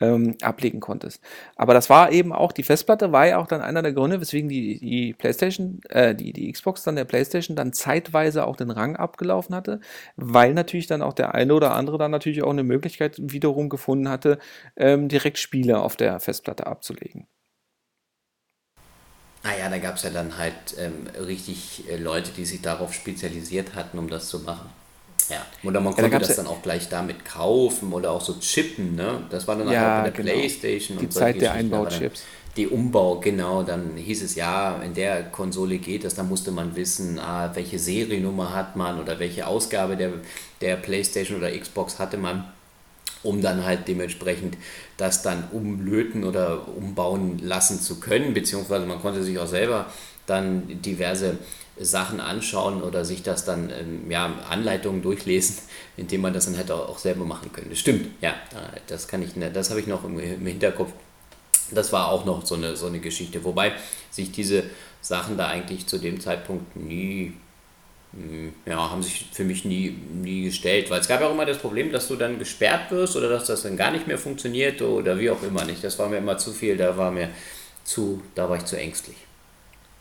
ähm, ablegen konntest. Aber das war eben auch, die Festplatte war ja auch dann einer der Gründe, weswegen die, die PlayStation, äh, die, die Xbox dann der PlayStation dann zeitweise auch den Rang abgelaufen hatte, weil natürlich dann auch der eine oder andere dann natürlich auch eine Möglichkeit wiederum gefunden hatte, ähm, direkt Spiele auf der Festplatte abzulegen. Naja, da gab es ja dann halt ähm, richtig äh, Leute, die sich darauf spezialisiert hatten, um das zu machen. Ja. Oder man konnte ja, da das dann auch gleich damit kaufen oder auch so chippen, ne? Das war dann ja, auch bei der genau. Playstation. Die Zeit der Einbauchips. Die Umbau, genau, dann hieß es ja, in der Konsole geht das, dann musste man wissen, ah, welche Seriennummer hat man oder welche Ausgabe der, der Playstation oder Xbox hatte man um dann halt dementsprechend das dann umlöten oder umbauen lassen zu können, beziehungsweise man konnte sich auch selber dann diverse Sachen anschauen oder sich das dann, ähm, ja, Anleitungen durchlesen, indem man das dann hätte auch selber machen können. Stimmt, ja, das kann ich, ne, das habe ich noch im, Hinterkopf. Das war auch noch so eine, so eine Geschichte, wobei sich diese Sachen da eigentlich zu dem Zeitpunkt nie ja, haben sich für mich nie, nie gestellt, weil es gab ja auch immer das Problem, dass du dann gesperrt wirst oder dass das dann gar nicht mehr funktioniert oder wie auch immer nicht. Das war mir immer zu viel, da war mir zu, da war ich zu ängstlich.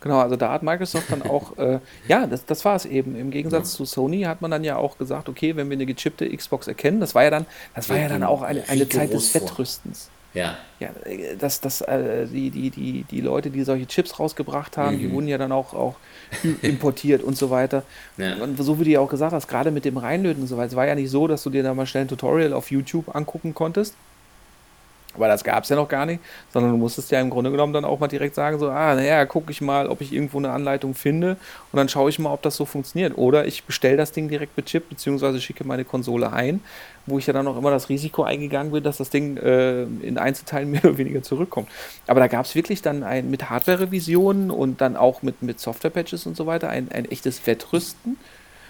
Genau, also da hat Microsoft dann auch, äh, ja, das, das war es eben. Im Gegensatz ja. zu Sony hat man dann ja auch gesagt, okay, wenn wir eine gechippte Xbox erkennen, das war ja dann, das war ja dann auch eine, eine Zeit des Wettrüstens. Ja. Ja, das, das, äh, die, die, die, die Leute, die solche Chips rausgebracht haben, mhm. die wurden ja dann auch, auch importiert und so weiter. Ja. Und so wie du ja auch gesagt hast, gerade mit dem Reinlöten und so weiter, es war ja nicht so, dass du dir da mal schnell ein Tutorial auf YouTube angucken konntest, aber das gab es ja noch gar nicht, sondern du musstest ja im Grunde genommen dann auch mal direkt sagen, so, ah, naja, gucke ich mal, ob ich irgendwo eine Anleitung finde und dann schaue ich mal, ob das so funktioniert. Oder ich bestelle das Ding direkt mit Chip, beziehungsweise schicke meine Konsole ein, wo ich ja dann auch immer das Risiko eingegangen bin, dass das Ding äh, in Einzelteilen mehr oder weniger zurückkommt. Aber da gab es wirklich dann ein, mit Hardware-Revisionen und dann auch mit, mit Software-Patches und so weiter ein, ein echtes Wettrüsten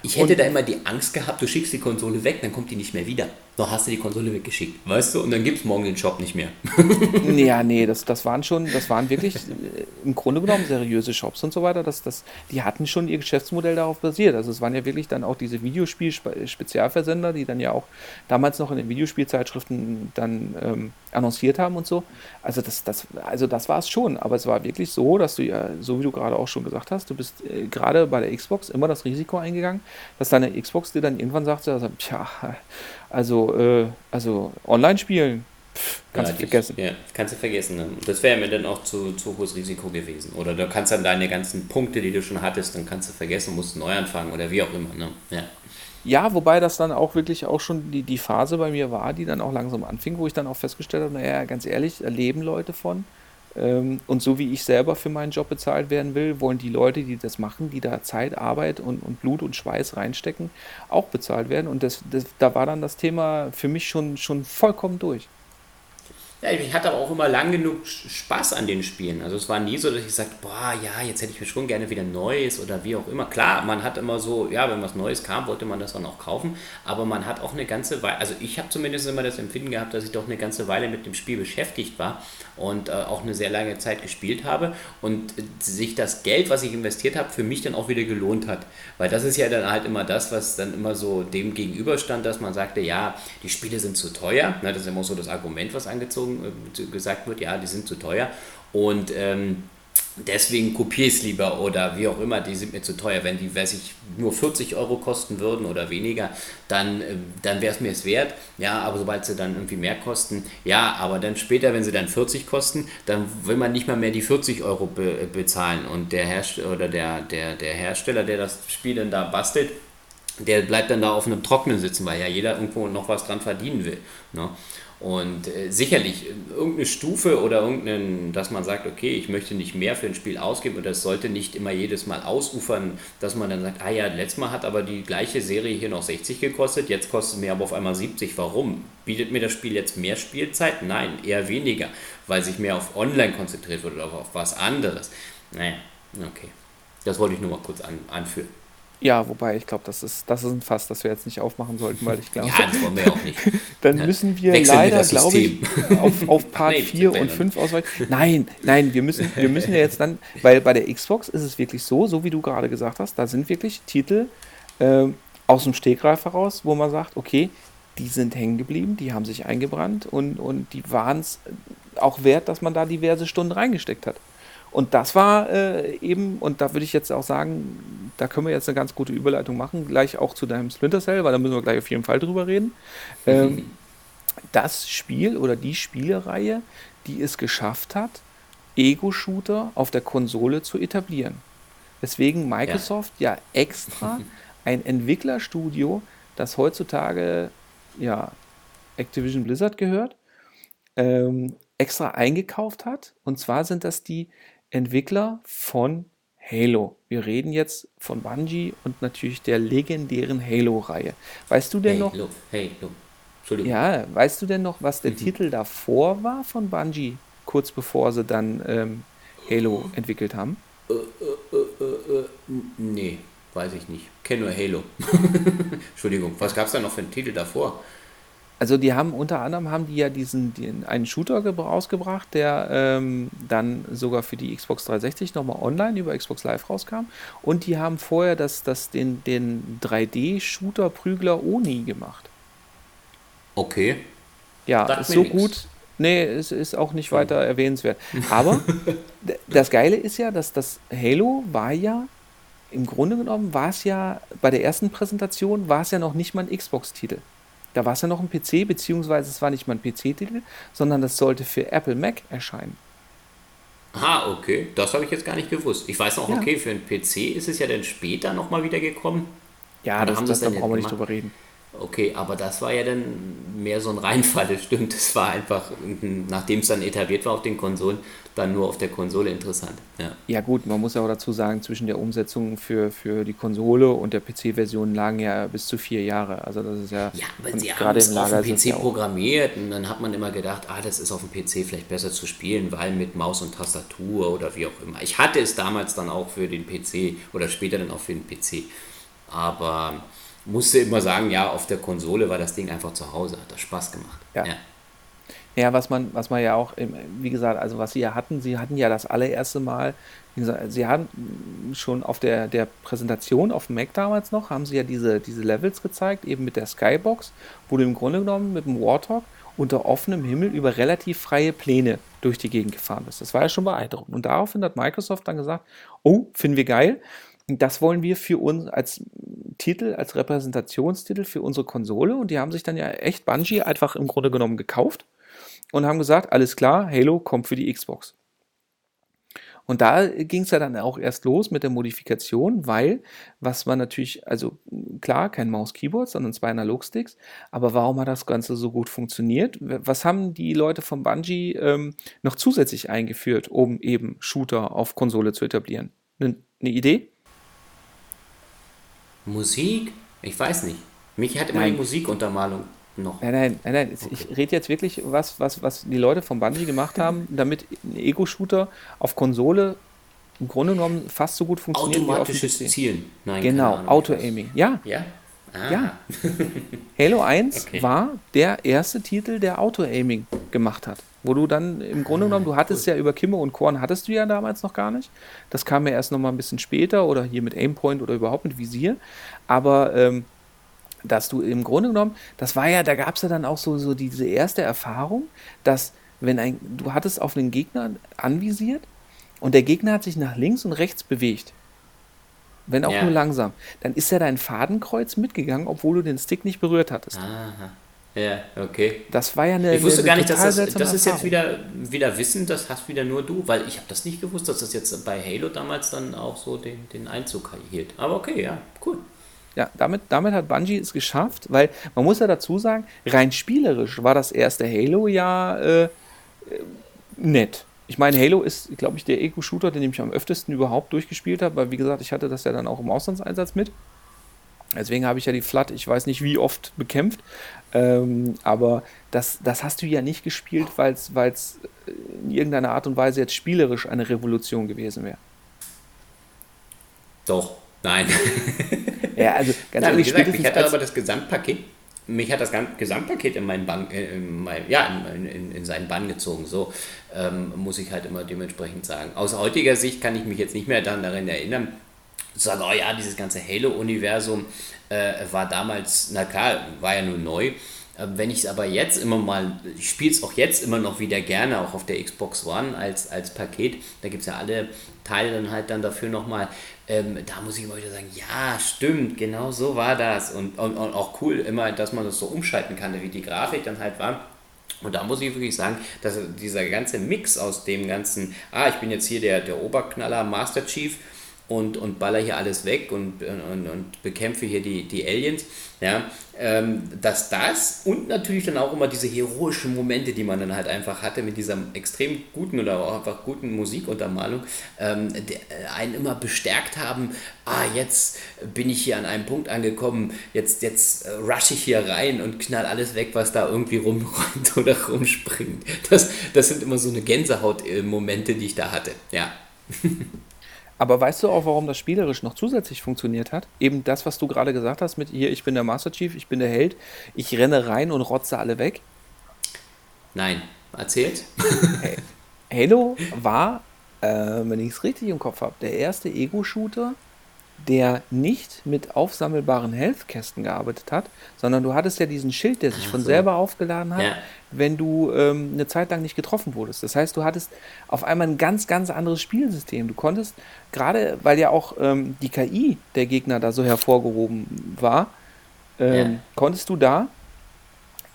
Ich hätte und, da immer die Angst gehabt, du schickst die Konsole weg, dann kommt die nicht mehr wieder. Doch hast du die Konsole weggeschickt, weißt du? Und dann gibt es morgen den Shop nicht mehr. ja, nee, das, das waren schon, das waren wirklich äh, im Grunde genommen seriöse Shops und so weiter. Das, das, die hatten schon ihr Geschäftsmodell darauf basiert. Also es waren ja wirklich dann auch diese Videospiel-Spezialversender, die dann ja auch damals noch in den Videospielzeitschriften dann ähm, annonciert haben und so. Also das, das, also das war es schon. Aber es war wirklich so, dass du ja, so wie du gerade auch schon gesagt hast, du bist äh, gerade bei der Xbox immer das Risiko eingegangen, dass deine Xbox dir dann irgendwann sagt, also, tja, also, äh, also online spielen, kannst ja, du vergessen. Ja, kannst du vergessen. Ne? Das wäre mir dann auch zu, zu hohes Risiko gewesen. Oder du kannst dann deine ganzen Punkte, die du schon hattest, dann kannst du vergessen, musst neu anfangen oder wie auch immer. Ne? Ja. Ja, wobei das dann auch wirklich auch schon die, die Phase bei mir war, die dann auch langsam anfing, wo ich dann auch festgestellt habe, naja, ganz ehrlich, erleben Leute von. Ähm, und so wie ich selber für meinen Job bezahlt werden will, wollen die Leute, die das machen, die da Zeit, Arbeit und, und Blut und Schweiß reinstecken, auch bezahlt werden. Und das, das, da war dann das Thema für mich schon, schon vollkommen durch. Ja, ich hatte aber auch immer lang genug Spaß an den Spielen. Also es war nie so, dass ich sagte, boah, ja, jetzt hätte ich mir schon gerne wieder Neues oder wie auch immer. Klar, man hat immer so, ja, wenn was Neues kam, wollte man das dann auch kaufen. Aber man hat auch eine ganze Weile, also ich habe zumindest immer das Empfinden gehabt, dass ich doch eine ganze Weile mit dem Spiel beschäftigt war und äh, auch eine sehr lange Zeit gespielt habe und äh, sich das Geld, was ich investiert habe, für mich dann auch wieder gelohnt hat. Weil das ist ja dann halt immer das, was dann immer so dem gegenüberstand, dass man sagte, ja, die Spiele sind zu teuer. Ne, das ist immer so das Argument, was angezogen äh, gesagt wird, ja, die sind zu teuer und ähm, deswegen kopiere ich es lieber oder wie auch immer, die sind mir zu teuer. Wenn die, weiß ich, nur 40 Euro kosten würden oder weniger, dann, äh, dann wäre es mir es wert. Ja, aber sobald sie dann irgendwie mehr kosten, ja, aber dann später, wenn sie dann 40 kosten, dann will man nicht mal mehr die 40 Euro be bezahlen und der Hersteller oder der, der, der Hersteller, der das Spiel dann da bastelt, der bleibt dann da auf einem Trockenen sitzen, weil ja jeder irgendwo noch was dran verdienen will. Ne? Und äh, sicherlich irgendeine Stufe oder irgendeinen, dass man sagt, okay, ich möchte nicht mehr für ein Spiel ausgeben und das sollte nicht immer jedes Mal ausufern, dass man dann sagt, ah ja, letztes Mal hat aber die gleiche Serie hier noch 60 gekostet, jetzt kostet es mir aber auf einmal 70. Warum? Bietet mir das Spiel jetzt mehr Spielzeit? Nein, eher weniger, weil sich mehr auf Online konzentriert wird oder auf was anderes. Naja, okay. Das wollte ich nur mal kurz an, anführen. Ja, wobei ich glaube, das ist, das ist ein Fass, das wir jetzt nicht aufmachen sollten, weil ich glaube. ja, das wollen wir auch nicht. Dann ja. müssen wir Wechseln leider, glaube ich, auf, auf Part nee, 4 und 5 ausweichen. Nein, nein, wir müssen, wir müssen ja jetzt dann, weil bei der Xbox ist es wirklich so, so wie du gerade gesagt hast, da sind wirklich Titel äh, aus dem Stegreif heraus, wo man sagt, okay, die sind hängen geblieben, die haben sich eingebrannt und, und die waren es auch wert, dass man da diverse Stunden reingesteckt hat. Und das war äh, eben, und da würde ich jetzt auch sagen, da können wir jetzt eine ganz gute Überleitung machen, gleich auch zu deinem Splinter Cell, weil da müssen wir gleich auf jeden Fall drüber reden. Ähm, das Spiel oder die Spielereihe, die es geschafft hat, Ego-Shooter auf der Konsole zu etablieren. Weswegen Microsoft ja, ja extra ein Entwicklerstudio, das heutzutage ja Activision Blizzard gehört, ähm, extra eingekauft hat. Und zwar sind das die Entwickler von Halo. Wir reden jetzt von Bungie und natürlich der legendären Halo-Reihe. Weißt du denn Halo, noch? Halo. Entschuldigung. Ja, weißt du denn noch, was der mhm. Titel davor war von Bungie, kurz bevor sie dann ähm, Halo entwickelt haben? Äh, äh, äh, äh, nee, weiß ich nicht. Kenne nur Halo. Entschuldigung, was gab es da noch für einen Titel davor? Also die haben unter anderem haben die ja diesen den, einen Shooter rausgebracht, der ähm, dann sogar für die Xbox 360 nochmal online über Xbox Live rauskam. Und die haben vorher das, das, den, den 3D-Shooter Prügler Oni gemacht. Okay. Ja, Sagt ist so nix. gut. Nee, es ist auch nicht weiter erwähnenswert. Aber das Geile ist ja, dass das Halo war ja, im Grunde genommen war es ja, bei der ersten Präsentation war es ja noch nicht mal ein Xbox-Titel. Da war es ja noch ein PC, beziehungsweise es war nicht mal ein PC-Titel, sondern das sollte für Apple Mac erscheinen. Ah, okay. Das habe ich jetzt gar nicht gewusst. Ich weiß noch, ja. okay, für einen PC ist es ja dann später nochmal wieder gekommen. Ja, das, das, da brauchen wir nicht drüber reden. Okay, aber das war ja dann mehr so ein Reinfall, das stimmt. Das war einfach, nachdem es dann etabliert war auf den Konsolen, dann nur auf der Konsole interessant. Ja. ja gut, man muss ja auch dazu sagen, zwischen der Umsetzung für, für die Konsole und der PC-Version lagen ja bis zu vier Jahre. Also das ist ja, ja aber sie haben es auf dem PC programmiert und dann hat man immer gedacht, ah, das ist auf dem PC vielleicht besser zu spielen, weil mit Maus und Tastatur oder wie auch immer. Ich hatte es damals dann auch für den PC oder später dann auch für den PC. Aber musste immer sagen, ja, auf der Konsole war das Ding einfach zu Hause, hat das Spaß gemacht. Ja. ja. Ja, was man, was man ja auch, wie gesagt, also was sie ja hatten, sie hatten ja das allererste Mal, gesagt, sie haben schon auf der, der Präsentation auf dem Mac damals noch, haben sie ja diese, diese Levels gezeigt, eben mit der Skybox, wo du im Grunde genommen mit dem Warthog unter offenem Himmel über relativ freie Pläne durch die Gegend gefahren bist. Das war ja schon beeindruckend. Und daraufhin hat Microsoft dann gesagt, oh, finden wir geil, das wollen wir für uns als Titel, als Repräsentationstitel für unsere Konsole. Und die haben sich dann ja echt Bungie einfach im Grunde genommen gekauft und haben gesagt, alles klar, Halo kommt für die Xbox. Und da ging es ja dann auch erst los mit der Modifikation, weil, was man natürlich, also klar, kein Maus-Keyboard, sondern zwei Analogsticks, aber warum hat das Ganze so gut funktioniert? Was haben die Leute von Bungie ähm, noch zusätzlich eingeführt, um eben Shooter auf Konsole zu etablieren? Eine ne Idee? Musik? Ich weiß nicht. Mich hat immer Nein. die Musikuntermalung noch. Nein, nein, nein, nein. Okay. ich rede jetzt wirklich, was, was, was die Leute von Bungie gemacht haben, damit ein Ego-Shooter auf Konsole im Grunde genommen fast so gut funktioniert Automatisches wie auf Zielen. Nein, genau, Auto-Aiming. Ja. Ja? Ah. Ja. Halo 1 okay. war der erste Titel, der Auto-Aiming gemacht hat. Wo du dann im Grunde genommen, du hattest cool. ja über Kimme und Korn, hattest du ja damals noch gar nicht. Das kam ja erst nochmal ein bisschen später oder hier mit Aimpoint oder überhaupt mit Visier. Aber ähm, dass du im Grunde genommen, das war ja, da gab es ja dann auch so, so diese erste Erfahrung, dass wenn ein, du hattest auf einen Gegner anvisiert und der Gegner hat sich nach links und rechts bewegt, wenn auch ja. nur langsam, dann ist ja dein Fadenkreuz mitgegangen, obwohl du den Stick nicht berührt hattest. Aha. Ja, okay. Das war ja eine. Ich wusste eine, gar nicht, dass das, das ist jetzt wieder, wieder Wissen, das hast wieder nur du, weil ich habe das nicht gewusst, dass das jetzt bei Halo damals dann auch so den, den Einzug hielt. Aber okay, ja, cool. Ja, damit, damit hat Bungie es geschafft, weil man muss ja dazu sagen, rein spielerisch war das erste Halo ja äh, äh nett. Ich meine, Halo ist, glaube ich, der Eco-Shooter, den ich am öftesten überhaupt durchgespielt habe, weil wie gesagt, ich hatte das ja dann auch im Auslandseinsatz mit. Deswegen habe ich ja die Flat, ich weiß nicht wie oft bekämpft, ähm, aber das, das hast du ja nicht gespielt, weil es in irgendeiner Art und Weise jetzt spielerisch eine Revolution gewesen wäre. Doch, nein. Ja, also ganz Nein, ehrlich, gesagt, mich hat aber das Gesamtpaket, mich hat das Gesamtpaket in meinen Bann, äh, in mein, ja, in, in, in, seinen Bann gezogen. So ähm, muss ich halt immer dementsprechend sagen. Aus heutiger Sicht kann ich mich jetzt nicht mehr daran erinnern, zu sagen, oh ja, dieses ganze Halo-Universum äh, war damals, na klar, war ja nur neu. Äh, wenn ich es aber jetzt immer mal, ich spiele es auch jetzt immer noch wieder gerne, auch auf der Xbox One als, als Paket. Da gibt es ja alle Teile dann halt dann dafür nochmal. Ähm, da muss ich immer wieder sagen, ja, stimmt, genau so war das. Und, und, und auch cool immer, dass man das so umschalten kann, wie die Grafik dann halt war. Und da muss ich wirklich sagen, dass dieser ganze Mix aus dem ganzen, ah, ich bin jetzt hier der, der Oberknaller Master Chief und, und baller hier alles weg und, und, und bekämpfe hier die, die Aliens. Ja, ähm, dass das und natürlich dann auch immer diese heroischen Momente, die man dann halt einfach hatte mit dieser extrem guten oder auch einfach guten Musikuntermalung, ähm, äh, einen immer bestärkt haben, ah, jetzt bin ich hier an einem Punkt angekommen, jetzt, jetzt äh, rush ich hier rein und knall alles weg, was da irgendwie rumräumt oder rumspringt. Das, das sind immer so eine Gänsehaut-Momente, die ich da hatte, ja. Aber weißt du auch, warum das spielerisch noch zusätzlich funktioniert hat? Eben das, was du gerade gesagt hast mit hier, ich bin der Master Chief, ich bin der Held, ich renne rein und rotze alle weg. Nein, erzählt. Halo war, äh, wenn ich es richtig im Kopf habe, der erste Ego-Shooter, der nicht mit aufsammelbaren Health-Kästen gearbeitet hat, sondern du hattest ja diesen Schild, der sich von selber aufgeladen hat, ja. wenn du ähm, eine Zeit lang nicht getroffen wurdest. Das heißt, du hattest auf einmal ein ganz, ganz anderes Spielsystem. Du konntest, gerade weil ja auch ähm, die KI der Gegner da so hervorgehoben war, ähm, ja. konntest du da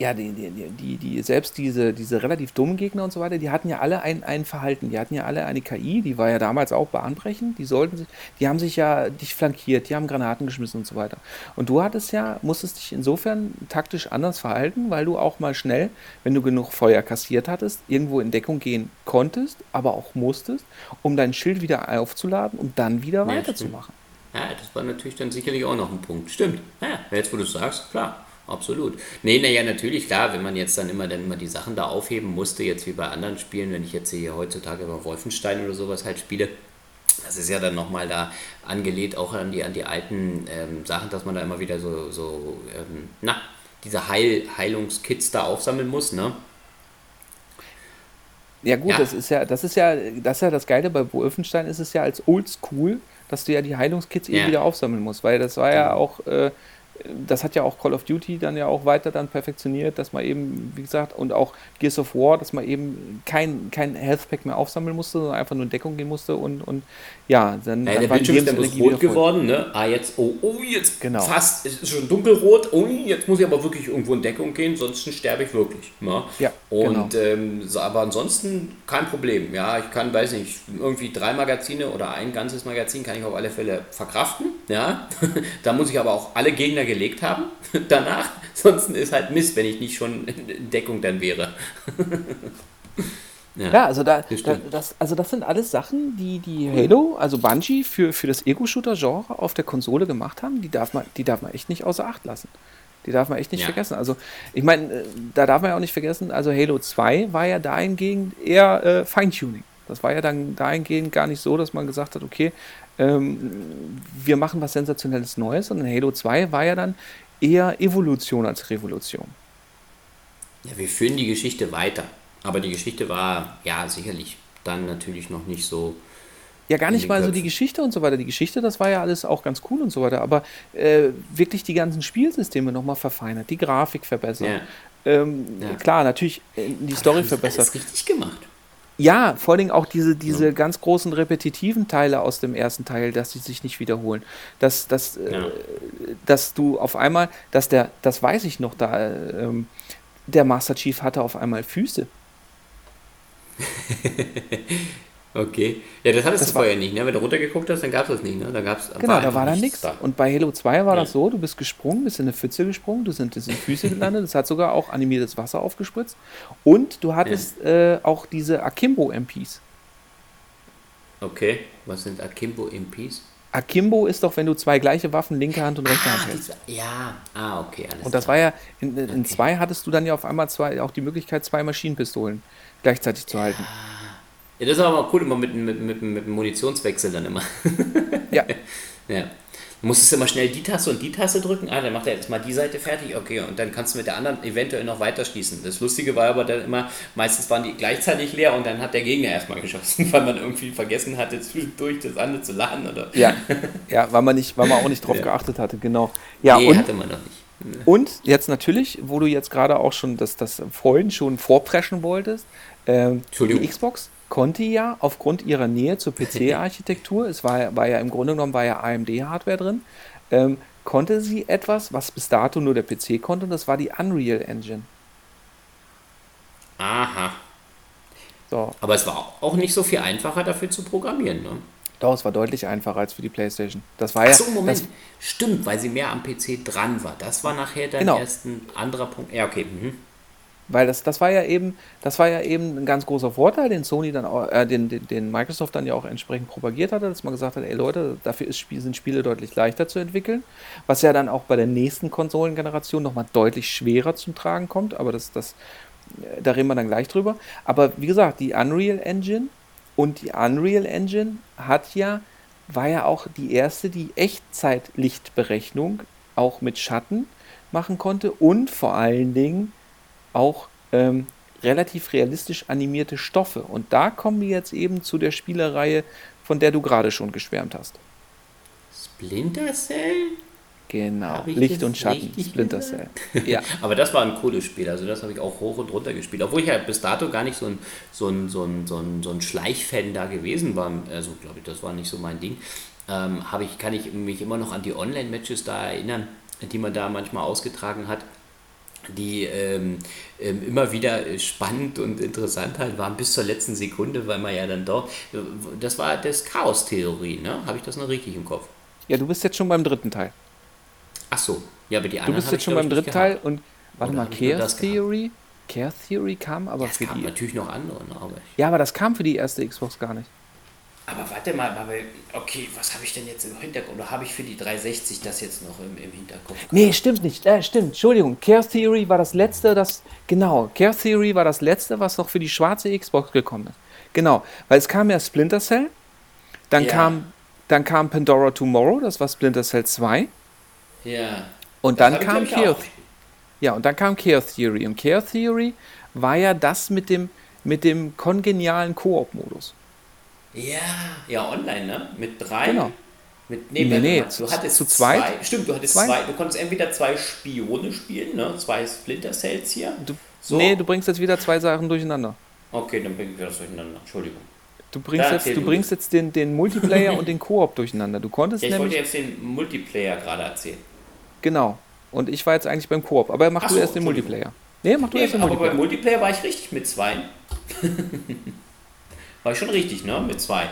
ja, die, die, die, selbst diese, diese relativ dummen Gegner und so weiter, die hatten ja alle ein, ein Verhalten, die hatten ja alle eine KI, die war ja damals auch bahnbrechend, die sollten die haben sich ja dich flankiert, die haben Granaten geschmissen und so weiter. Und du hattest ja, musstest dich insofern taktisch anders verhalten, weil du auch mal schnell, wenn du genug Feuer kassiert hattest, irgendwo in Deckung gehen konntest, aber auch musstest, um dein Schild wieder aufzuladen, um dann wieder ja, weiterzumachen. Ja, das war natürlich dann sicherlich auch noch ein Punkt. Stimmt. Ja, jetzt wo du sagst, klar absolut. Nee, naja, natürlich, klar, wenn man jetzt dann immer dann immer die Sachen da aufheben musste, jetzt wie bei anderen Spielen, wenn ich jetzt hier heutzutage über Wolfenstein oder sowas halt spiele, Das ist ja dann nochmal da angelehnt auch an die, an die alten ähm, Sachen, dass man da immer wieder so, so ähm, na, diese Heil Heilungskits da aufsammeln muss, ne? Ja gut, ja. das ist ja, das ist ja, das ist ja das Geile bei Wolfenstein ist es ja als Oldschool, dass du ja die Heilungskits ja. eben wieder aufsammeln musst, weil das war ja auch äh, das hat ja auch Call of Duty dann ja auch weiter dann perfektioniert, dass man eben, wie gesagt, und auch Gears of War, dass man eben kein, kein Health Pack mehr aufsammeln musste, sondern einfach nur in Deckung gehen musste und, und ja, dann, ja, dann der Bildschirm ist dann bloß rot geworden, ne? Ah, jetzt, oh, oh, jetzt genau. fast, es ist schon dunkelrot, oh, jetzt muss ich aber wirklich irgendwo in Deckung gehen, sonst sterbe ich wirklich. Ne? Ja, und, genau. ähm, aber ansonsten kein Problem, ja, ich kann, weiß nicht, irgendwie drei Magazine oder ein ganzes Magazin kann ich auf alle Fälle verkraften, ja, da muss ich aber auch alle Gegner Gegner gelegt haben danach. Sonst ist halt Mist, wenn ich nicht schon in Deckung dann wäre. ja, ja, also da, da, das, also das sind alles Sachen, die die Halo, also Bungie für, für das Ego-Shooter-Genre auf der Konsole gemacht haben, die darf man, die darf man echt nicht außer Acht lassen. Die darf man echt nicht ja. vergessen. Also, ich meine, äh, da darf man ja auch nicht vergessen, also Halo 2 war ja dahingehend eher äh, Feintuning. Das war ja dann dahingehend gar nicht so, dass man gesagt hat, okay, ähm, wir machen was sensationelles Neues, sondern Halo 2 war ja dann eher Evolution als Revolution. Ja, wir führen die Geschichte weiter. Aber die Geschichte war ja sicherlich dann natürlich noch nicht so. Ja, gar nicht mal so die Geschichte und so weiter. Die Geschichte, das war ja alles auch ganz cool und so weiter. Aber äh, wirklich die ganzen Spielsysteme nochmal verfeinert, die Grafik verbessert. Ja. Ähm, ja. Klar, natürlich äh, die Story Aber verbessert. Alles richtig gemacht. Ja, vor allem auch diese, diese ja. ganz großen repetitiven Teile aus dem ersten Teil, dass sie sich nicht wiederholen. Dass, dass, äh, ja. äh, dass du auf einmal, dass der, das weiß ich noch, da äh, der Master Chief hatte auf einmal Füße. Okay. Ja, das hattest das du vorher nicht, ne? Wenn du runtergeguckt hast, dann gab es das nicht, ne? Da gab's, genau, da war dann nichts. Da. Und bei Halo 2 war ja. das so, du bist gesprungen, bist in eine Pfütze gesprungen, du sind in die Füße gelandet, das hat sogar auch animiertes Wasser aufgespritzt. Und du hattest ja. äh, auch diese Akimbo-MPs. Okay, was sind Akimbo-MPs? Akimbo ist doch, wenn du zwei gleiche Waffen, linke Hand und rechte ah, Hand hältst. Ja, ah, okay, alles Und das klar. war ja, in, in okay. zwei hattest du dann ja auf einmal zwei, auch die Möglichkeit, zwei Maschinenpistolen gleichzeitig zu halten. Ja. Ja, das ist aber cool, immer mit, mit, mit, mit dem Munitionswechsel dann immer. ja. ja. Du musstest immer schnell die Taste und die Taste drücken. Ah, dann macht er jetzt mal die Seite fertig. Okay, und dann kannst du mit der anderen eventuell noch weiter schießen. Das Lustige war aber dann immer, meistens waren die gleichzeitig leer und dann hat der Gegner erstmal geschossen, weil man irgendwie vergessen hatte, zwischendurch das andere zu laden. Oder? Ja, ja weil, man nicht, weil man auch nicht drauf ja. geachtet hatte, genau. Ja, nee, und, hatte man noch nicht. Und jetzt natürlich, wo du jetzt gerade auch schon das, das vorhin schon vorpreschen wolltest, äh, die Xbox konnte ja aufgrund ihrer Nähe zur PC-Architektur, es war, war ja im Grunde genommen war ja AMD-Hardware drin, ähm, konnte sie etwas, was bis dato nur der PC konnte, und das war die Unreal Engine. Aha. So. Aber es war auch nicht so viel einfacher dafür zu programmieren, ne? Doch, es war deutlich einfacher als für die PlayStation. Das war ja. Achso, Moment. Das, Stimmt, weil sie mehr am PC dran war. Das war nachher dann genau. erst ein anderer Punkt. Ja, okay. Mhm. Weil das, das war ja eben, das war ja eben ein ganz großer Vorteil, den Sony dann äh, den, den, den Microsoft dann ja auch entsprechend propagiert hatte, dass man gesagt hat, ey Leute, dafür ist, sind Spiele deutlich leichter zu entwickeln, was ja dann auch bei der nächsten Konsolengeneration nochmal deutlich schwerer zum Tragen kommt, aber das, das, äh, da reden wir dann gleich drüber. Aber wie gesagt, die Unreal Engine und die Unreal Engine hat ja, war ja auch die erste, die Echtzeitlichtberechnung auch mit Schatten machen konnte und vor allen Dingen auch ähm, relativ realistisch animierte Stoffe. Und da kommen wir jetzt eben zu der Spielereihe, von der du gerade schon geschwärmt hast. Splinter Cell? Genau, Licht und Schatten, Splinter Cell. ja. Aber das war ein cooles Spiel, also das habe ich auch hoch und runter gespielt. Obwohl ich ja bis dato gar nicht so ein, so ein, so ein, so ein, so ein Schleichfan da gewesen war. Also glaube ich, das war nicht so mein Ding. Ähm, ich, kann ich mich immer noch an die Online-Matches da erinnern, die man da manchmal ausgetragen hat die ähm, ähm, immer wieder spannend und interessant halt waren bis zur letzten Sekunde, weil man ja dann dort, das war das Chaos-Theorie, ne? Habe ich das noch richtig im Kopf? Ja, du bist jetzt schon beim dritten Teil. Ach so, ja, aber die anderen. Du bist jetzt schon beim dritten Teil und warte Oder mal, Chaos Theory? Chaos Theory kam aber ja, für die. natürlich noch andere, ne? aber Ja, aber das kam für die erste Xbox gar nicht. Aber warte mal, aber okay, was habe ich denn jetzt im Hintergrund? Oder habe ich für die 360 das jetzt noch im, im Hinterkopf? Nee, stimmt nicht. Äh, stimmt, Entschuldigung. Chaos Theory war das letzte, das. Genau, Chaos Theory war das letzte, was noch für die schwarze Xbox gekommen ist. Genau, weil es kam ja Splinter Cell, Dann, ja. kam, dann kam Pandora Tomorrow, das war Splinter Cell 2. Ja. Und dann kam Chaos. Ja, und dann kam Chaos Theory. Und Chaos Theory war ja das mit dem, mit dem kongenialen Koop-Modus. Ja, ja, online, ne? Mit drei. Genau. Mit, nee, nee, nee, du hattest zu zweit. Zwei, stimmt, du hattest zwei. zwei. Du konntest entweder zwei Spione spielen, ne? Zwei Splinter Cells hier. Du, so. Nee, du bringst jetzt wieder zwei Sachen durcheinander. Okay, dann bringen wir das durcheinander. Entschuldigung. Du bringst da jetzt, du bringst jetzt den, den Multiplayer und den Koop durcheinander. Du konntest ja, ich nämlich. wollte jetzt den Multiplayer gerade erzählen. Genau. Und ich war jetzt eigentlich beim Koop. Aber mach Ach du so, erst den Multiplayer. Nee, mach du nee, erst den aber Multiplayer. Aber beim Multiplayer war ich richtig mit zwei. war ich schon richtig, ne? Mit zwei.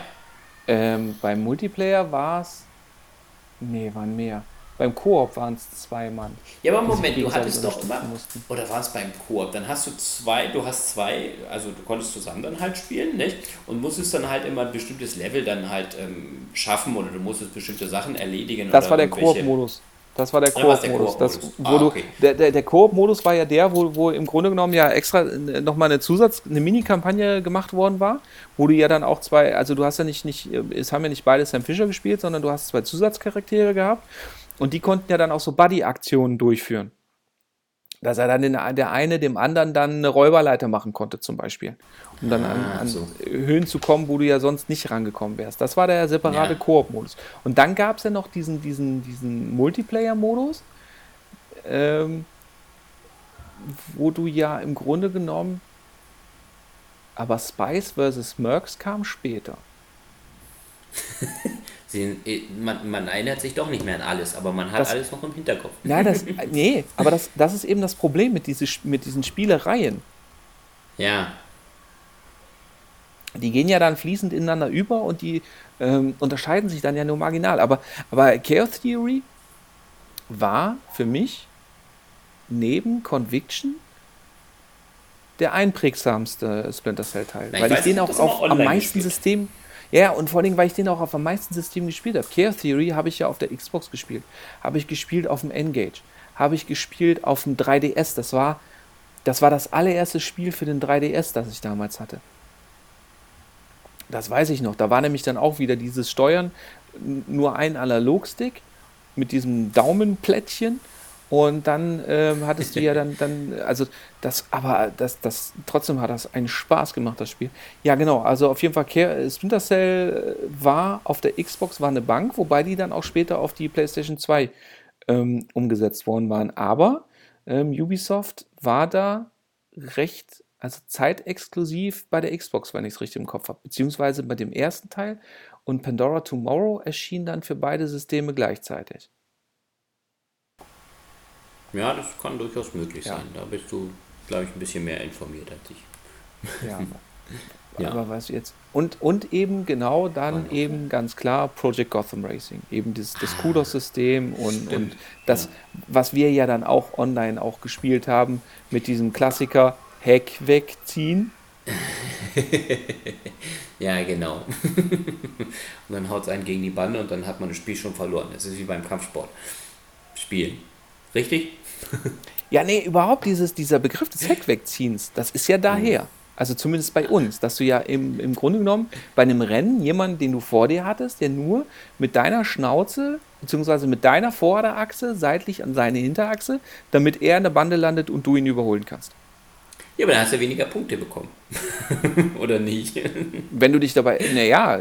Ähm, beim Multiplayer war es. Nee, waren mehr. Beim Koop waren es zwei Mann. Ja, aber Moment, du hattest doch immer. Oder war es beim Koop? Dann hast du zwei, du hast zwei, also du konntest zusammen dann halt spielen, nicht? Und musstest dann halt immer ein bestimmtes Level dann halt ähm, schaffen oder du musstest bestimmte Sachen erledigen. Das war der Koop-Modus. Das war der Koop-Modus. Ah, okay. Der, der, der Koop-Modus war ja der, wo, wo im Grunde genommen ja extra nochmal eine Zusatz-, eine Mini-Kampagne gemacht worden war, wo du ja dann auch zwei, also du hast ja nicht, nicht, es haben ja nicht beide Sam Fisher gespielt, sondern du hast zwei Zusatzcharaktere gehabt und die konnten ja dann auch so Buddy-Aktionen durchführen. Dass er dann den, der eine dem anderen dann eine Räuberleiter machen konnte, zum Beispiel. Um dann an, ah, an so. Höhen zu kommen, wo du ja sonst nicht rangekommen wärst. Das war der separate ja. Koop-Modus. Und dann gab es ja noch diesen, diesen, diesen Multiplayer-Modus, ähm, wo du ja im Grunde genommen. Aber Spice vs. Mercs kam später. Sie, äh, man, man, erinnert sich doch nicht mehr an alles, aber man hat das, alles noch im Hinterkopf. Nein, das, nee, aber das, das ist eben das Problem mit, diese, mit diesen Spielereien. Ja. Die gehen ja dann fließend ineinander über und die ähm, unterscheiden sich dann ja nur marginal. Aber, aber Chaos Theory war für mich neben Conviction der einprägsamste Splinter Cell Teil. weil ich, ich den auch auf, am meisten gespielt. System ja, und vor allem, weil ich den auch auf am meisten Systemen gespielt habe. Care Theory habe ich ja auf der Xbox gespielt. Habe ich gespielt auf dem N-Gage. Habe ich gespielt auf dem 3DS. Das war, das war das allererste Spiel für den 3DS, das ich damals hatte. Das weiß ich noch. Da war nämlich dann auch wieder dieses Steuern, nur ein Analogstick mit diesem Daumenplättchen und dann ähm, hattest du ja dann, dann, also das, aber das, das, trotzdem hat das einen Spaß gemacht, das Spiel. Ja, genau, also auf jeden Fall, Splinter Cell war auf der Xbox, war eine Bank, wobei die dann auch später auf die PlayStation 2 ähm, umgesetzt worden waren. Aber ähm, Ubisoft war da recht, also zeitexklusiv bei der Xbox, wenn ich es richtig im Kopf habe. Beziehungsweise bei dem ersten Teil und Pandora Tomorrow erschien dann für beide Systeme gleichzeitig. Ja, das kann durchaus möglich ja. sein. Da bist du, glaube ich, ein bisschen mehr informiert als ich. Ja. ja. Aber was jetzt. Und, und eben genau dann oh, eben ganz klar Project Gotham Racing. Eben das, das ah, Kudos-System und, und das, was wir ja dann auch online auch gespielt haben, mit diesem Klassiker Heck wegziehen. ja, genau. und dann haut es einen gegen die Bande und dann hat man das Spiel schon verloren. Das ist wie beim Kampfsport. Spielen. Richtig? Ja, nee, überhaupt dieses, dieser Begriff des Heckwegziehens, das ist ja daher. Also zumindest bei uns, dass du ja im, im Grunde genommen bei einem Rennen jemanden, den du vor dir hattest, der nur mit deiner Schnauze bzw. mit deiner Vorderachse seitlich an seine Hinterachse, damit er in der Bande landet und du ihn überholen kannst. Ja, aber dann hast du weniger Punkte bekommen. Oder nicht? Wenn du dich dabei. Naja,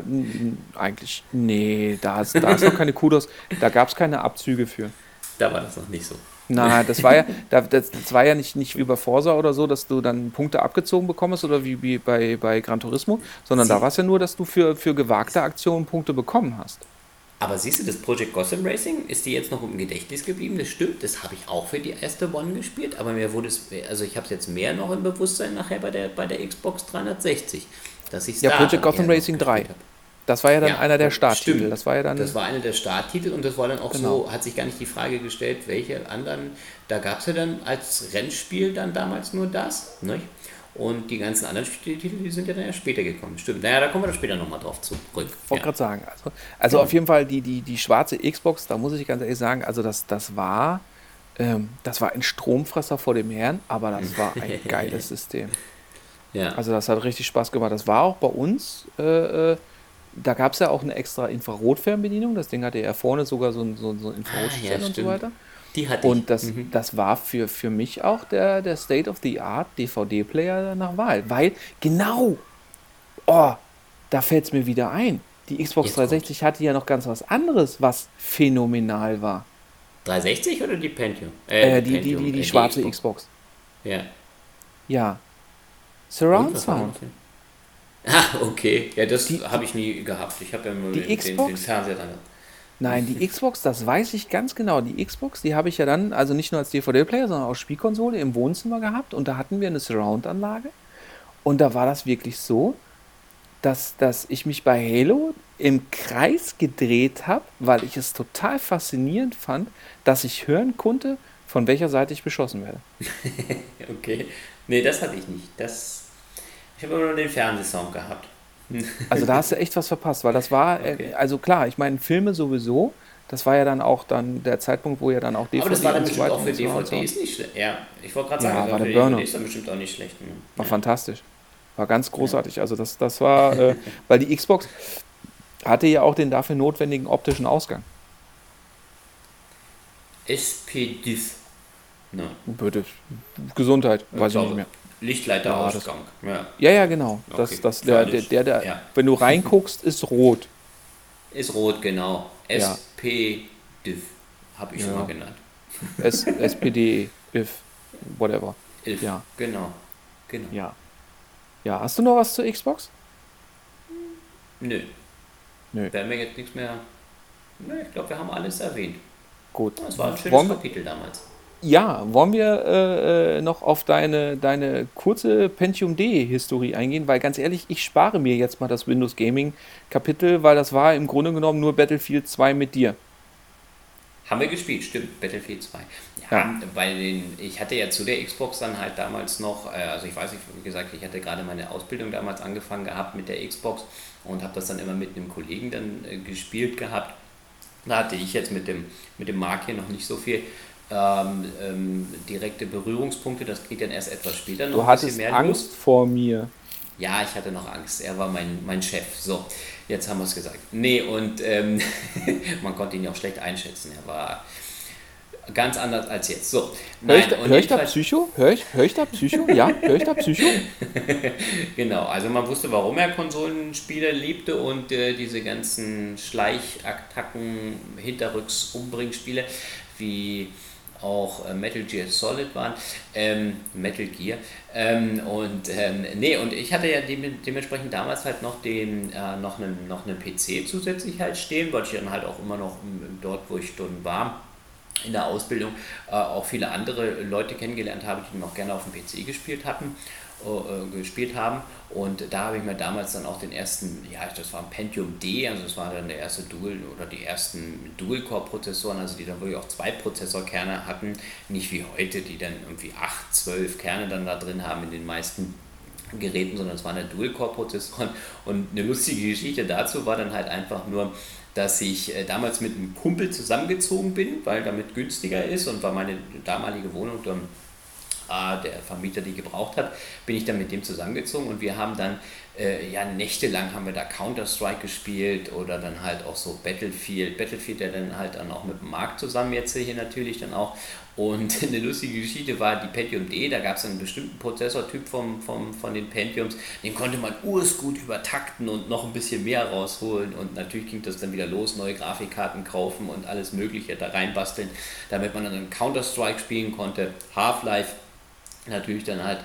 eigentlich. Nee, da da ist noch keine Kudos. Da gab es keine Abzüge für. Da war das noch nicht so. Na, das war ja, das, das war ja nicht, nicht wie bei Forsa oder so, dass du dann Punkte abgezogen bekommst oder wie, wie bei, bei Gran Turismo, sondern Sie da war es ja nur, dass du für, für gewagte Aktionen Punkte bekommen hast. Aber siehst du, das Project Gotham Racing, ist dir jetzt noch im Gedächtnis geblieben? Das stimmt, das habe ich auch für die erste One gespielt, aber mir wurde es, also ich habe es jetzt mehr noch im Bewusstsein nachher bei der, bei der Xbox 360, dass ich Ja, Project Gotham Racing 3. Habe. Das war ja dann ja, einer der Starttitel. Stimmt. Das war ja dann. Das war einer der Starttitel und das war dann auch genau. so, hat sich gar nicht die Frage gestellt, welche anderen. Da gab es ja dann als Rennspiel dann damals nur das. Nicht? Und die ganzen anderen Titel, die sind ja dann erst später gekommen. Stimmt. Naja, da kommen wir dann später nochmal drauf zurück. Ich wollte ja. gerade sagen. Also, also ja. auf jeden Fall die, die, die schwarze Xbox, da muss ich ganz ehrlich sagen, also das, das war. Ähm, das war ein Stromfresser vor dem Herrn, aber das war ein geiles System. Ja. Also das hat richtig Spaß gemacht. Das war auch bei uns. Äh, äh da gab es ja auch eine extra Infrarotfernbedienung. Das Ding hatte ja vorne sogar so ein, so, so Infrarotzelle Ah, ja, und so weiter. Die hatte Und das, Mhm. das war für, für mich auch der, der State of the Art DVD-Player nach Wahl. Weil, genau, oh, da fällt es mir wieder ein. Die Xbox Jetzt 360 hatte ja noch ganz was anderes, was phänomenal war. 360 oder die Pentium? Äh, die, die, Pentium, die, die äh, schwarze Xbox. Ja. Ja. Surround Sound. noch? Ah, okay. Ja, das habe ich nie gehabt. Ich habe ja nur Die den, den, Xbox? den Fernseher dann. Nein, die Xbox, das weiß ich ganz genau. Die Xbox, die habe ich ja dann, also nicht nur als DVD-Player, sondern auch Spielkonsole im Wohnzimmer gehabt. Und da hatten wir eine Surround-Anlage. Und da war das wirklich so, dass, dass ich mich bei Halo im Kreis gedreht habe, weil ich es total faszinierend fand, dass ich hören konnte, von welcher Seite ich beschossen werde. Okay. Nee, das hatte ich nicht. Das, ich habe immer nur den Fernsehsound gehabt. Also da hast du echt was verpasst, weil das war, Okay. äh, also klar, ich meine, Filme sowieso, das war ja dann auch dann der Zeitpunkt, wo ja dann auch DVD Aber das war dann bestimmt auch für und so. DVDs nicht schlecht. Ja, ich wollte gerade Ja, sagen, das war für der Burner. DVDs dann bestimmt auch nicht schlecht. Ne? War fantastisch. War ganz großartig. Also das, das war, äh, weil die Xbox hatte ja auch den dafür notwendigen optischen Ausgang. SPD. Ne, Bitte. Gesundheit, weiß ich nicht mehr. Lichtleiterausgang. Ja, Ja, ja, genau. Das, Okay, das, der, der, freilich. der, der Ja. wenn du reinguckst, ist rot. Ist rot, genau. Ja. SPD habe ich schon Ja. mal genannt. S, SPD, if, whatever. If. Ja. Genau. Genau. Ja. Ja, hast du noch was zur Xbox? Nö. Nö. Wäre mir jetzt nichts mehr. Nö, ich glaube, wir haben alles erwähnt. Gut. Das war ein schönes Wollen wir, Kapitel damals. Ja, wollen wir äh, äh, noch auf deine, deine kurze Pentium D-Historie eingehen? Weil ganz ehrlich, ich spare mir jetzt mal das Windows Gaming-Kapitel, weil das war im Grunde genommen nur Battlefield 2 mit dir. Haben wir gespielt, stimmt, Battlefield 2. Ja, Ja. den, ich hatte ja zu der Xbox dann halt damals noch, äh, also ich weiß nicht, wie gesagt, ich hatte gerade meine Ausbildung damals angefangen gehabt mit der Xbox und habe das dann immer mit einem Kollegen dann äh, gespielt gehabt. Da hatte ich jetzt mit dem, mit dem Mark hier noch nicht so viel ähm, ähm, direkte Berührungspunkte, das geht dann erst etwas später noch Du hattest Angst los. vor mir. Ja, ich hatte noch Angst. Er war mein, mein Chef. So, jetzt haben wir es gesagt. Nee, und ähm, man konnte ihn ja auch schlecht einschätzen. Er war ganz anders als jetzt. So, Hör ich, nein, da, und hör ich da Psycho? Hör ich, hör ich da Psycho? Ja, hör ich da Psycho? Genau, also man wusste, warum er Konsolenspiele liebte und äh, diese ganzen Schleichattacken, Hinterrücks, Umbringspiele wie auch äh, Metal Gear Solid waren, ähm, Metal Gear. Ähm, und ähm, nee, und ich hatte ja dem, dementsprechend damals halt noch den äh, noch einen noch einen PC zusätzlich halt stehen, weil ich dann halt auch immer noch dort, wo ich dann war, in der Ausbildung äh, auch viele andere Leute kennengelernt habe, die noch gerne auf dem PC gespielt hatten, äh, gespielt haben. Und da habe ich mir damals dann auch den ersten, ja, das war ein Pentium D, also das war dann der erste Dual oder die ersten Dual-Core-Prozessoren, also die dann wirklich auch zwei Prozessorkerne hatten, nicht wie heute, die dann irgendwie acht, zwölf Kerne dann da drin haben in den meisten Geräten, sondern es waren ja Dual-Core-Prozessoren. Und eine lustige Geschichte dazu war dann halt einfach nur, dass ich äh, damals mit einem Kumpel zusammengezogen bin, weil damit günstiger ist und weil meine damalige Wohnung dann äh, der Vermieter die gebraucht hat, bin ich dann mit dem zusammengezogen und wir haben dann äh, ja nächtelang haben wir da Counter-Strike gespielt oder dann halt auch so Battlefield, Battlefield, der dann halt dann auch mit dem Markt zusammen jetzt hier natürlich dann auch. Und eine lustige Geschichte war die Pentium D, da gab es einen bestimmten Prozessortyp vom, vom, von den Pentiums, den konnte man ursgut übertakten und noch ein bisschen mehr rausholen. Und natürlich ging das dann wieder los, neue Grafikkarten kaufen und alles mögliche da reinbasteln, damit man dann Counter-Strike spielen konnte, Half-Life natürlich dann halt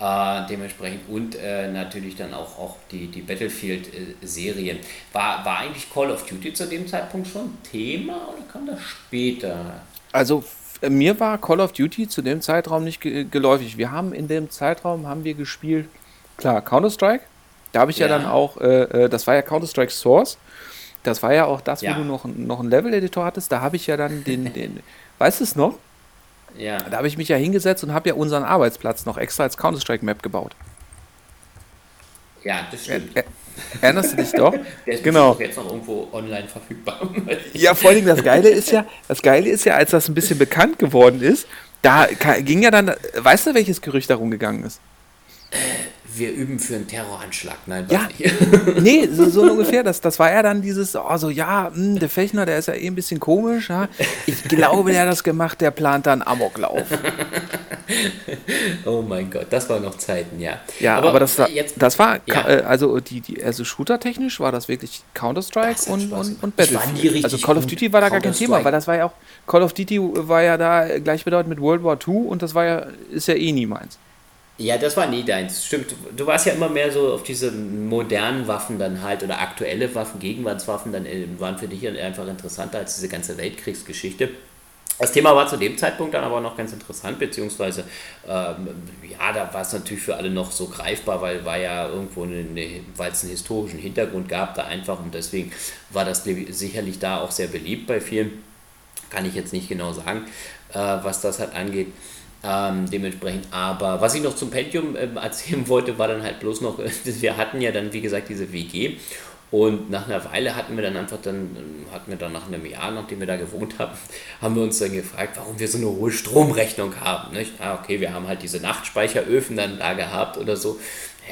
äh, dementsprechend und äh, natürlich dann auch, auch die, die Battlefield-Serien. War, war eigentlich Call of Duty zu dem Zeitpunkt schon Thema oder kam das später? Also mir war Call of Duty zu dem Zeitraum nicht ge geläufig. Wir haben in dem Zeitraum haben wir gespielt, klar, Counter-Strike. Da habe ich ja. Ja. dann auch, äh, äh, das war ja Counter-Strike Source. Das war ja auch das, Ja. wo du noch, noch einen Level-Editor hattest. Da habe ich ja dann den, den weißt du es noch? Ja, Da habe ich mich ja hingesetzt und habe ja unseren Arbeitsplatz noch extra als Counter-Strike-Map gebaut. ja das stimmt. er, erinnerst du dich doch? Der ist genau. jetzt noch irgendwo online verfügbar. Ja, vor allem das Geile ist ja, das Geile ist ja, als das ein bisschen bekannt geworden ist, da ging ja dann, weißt du, welches Gerücht darum gegangen ist? Wir üben für einen Terroranschlag. Nein, ja. nee, so, so, ungefähr. Das, das war ja dann dieses, oh, so, ja, mh, hm, der Fechner, der ist ja eh ein bisschen komisch. Ja? Ich glaube, der hat das gemacht, der plant dann Amoklauf. oh mein Gott, das waren noch Zeiten, ja. Ja, aber, aber das war, jetzt, das war ja. Äh, also die, die, also shooter-technisch war das wirklich Counter-Strike und, und, und Battlefield. Also Call of Duty war da gar kein Thema, weil das war ja auch, Call of Duty war ja da gleichbedeutend mit World War II und das war ja, ist ja eh nie meins. Ja, das war nie deins. Stimmt. Du warst ja immer mehr so auf diese modernen Waffen dann halt oder aktuelle Waffen, Gegenwartswaffen, dann äh, waren für dich einfach interessanter als diese ganze Weltkriegsgeschichte. Das Thema war zu dem Zeitpunkt dann aber noch ganz interessant, beziehungsweise ähm, ja, da war es natürlich für alle noch so greifbar, weil war ja irgendwo eine, weil es einen historischen Hintergrund gab da einfach und deswegen war das sicherlich da auch sehr beliebt bei vielen. Kann ich jetzt nicht genau sagen, äh, was das halt angeht. Ähm, dementsprechend, aber was ich noch zum Pentium ähm, erzählen wollte, war dann halt bloß noch, wir hatten ja dann, wie gesagt, diese WG und nach einer Weile hatten wir dann einfach dann, hatten wir dann nach einem Jahr, nachdem wir da gewohnt haben, haben wir uns dann gefragt, warum wir so eine hohe Stromrechnung haben. Nicht? Ah, okay, wir haben halt diese Nachtspeicheröfen dann da gehabt oder so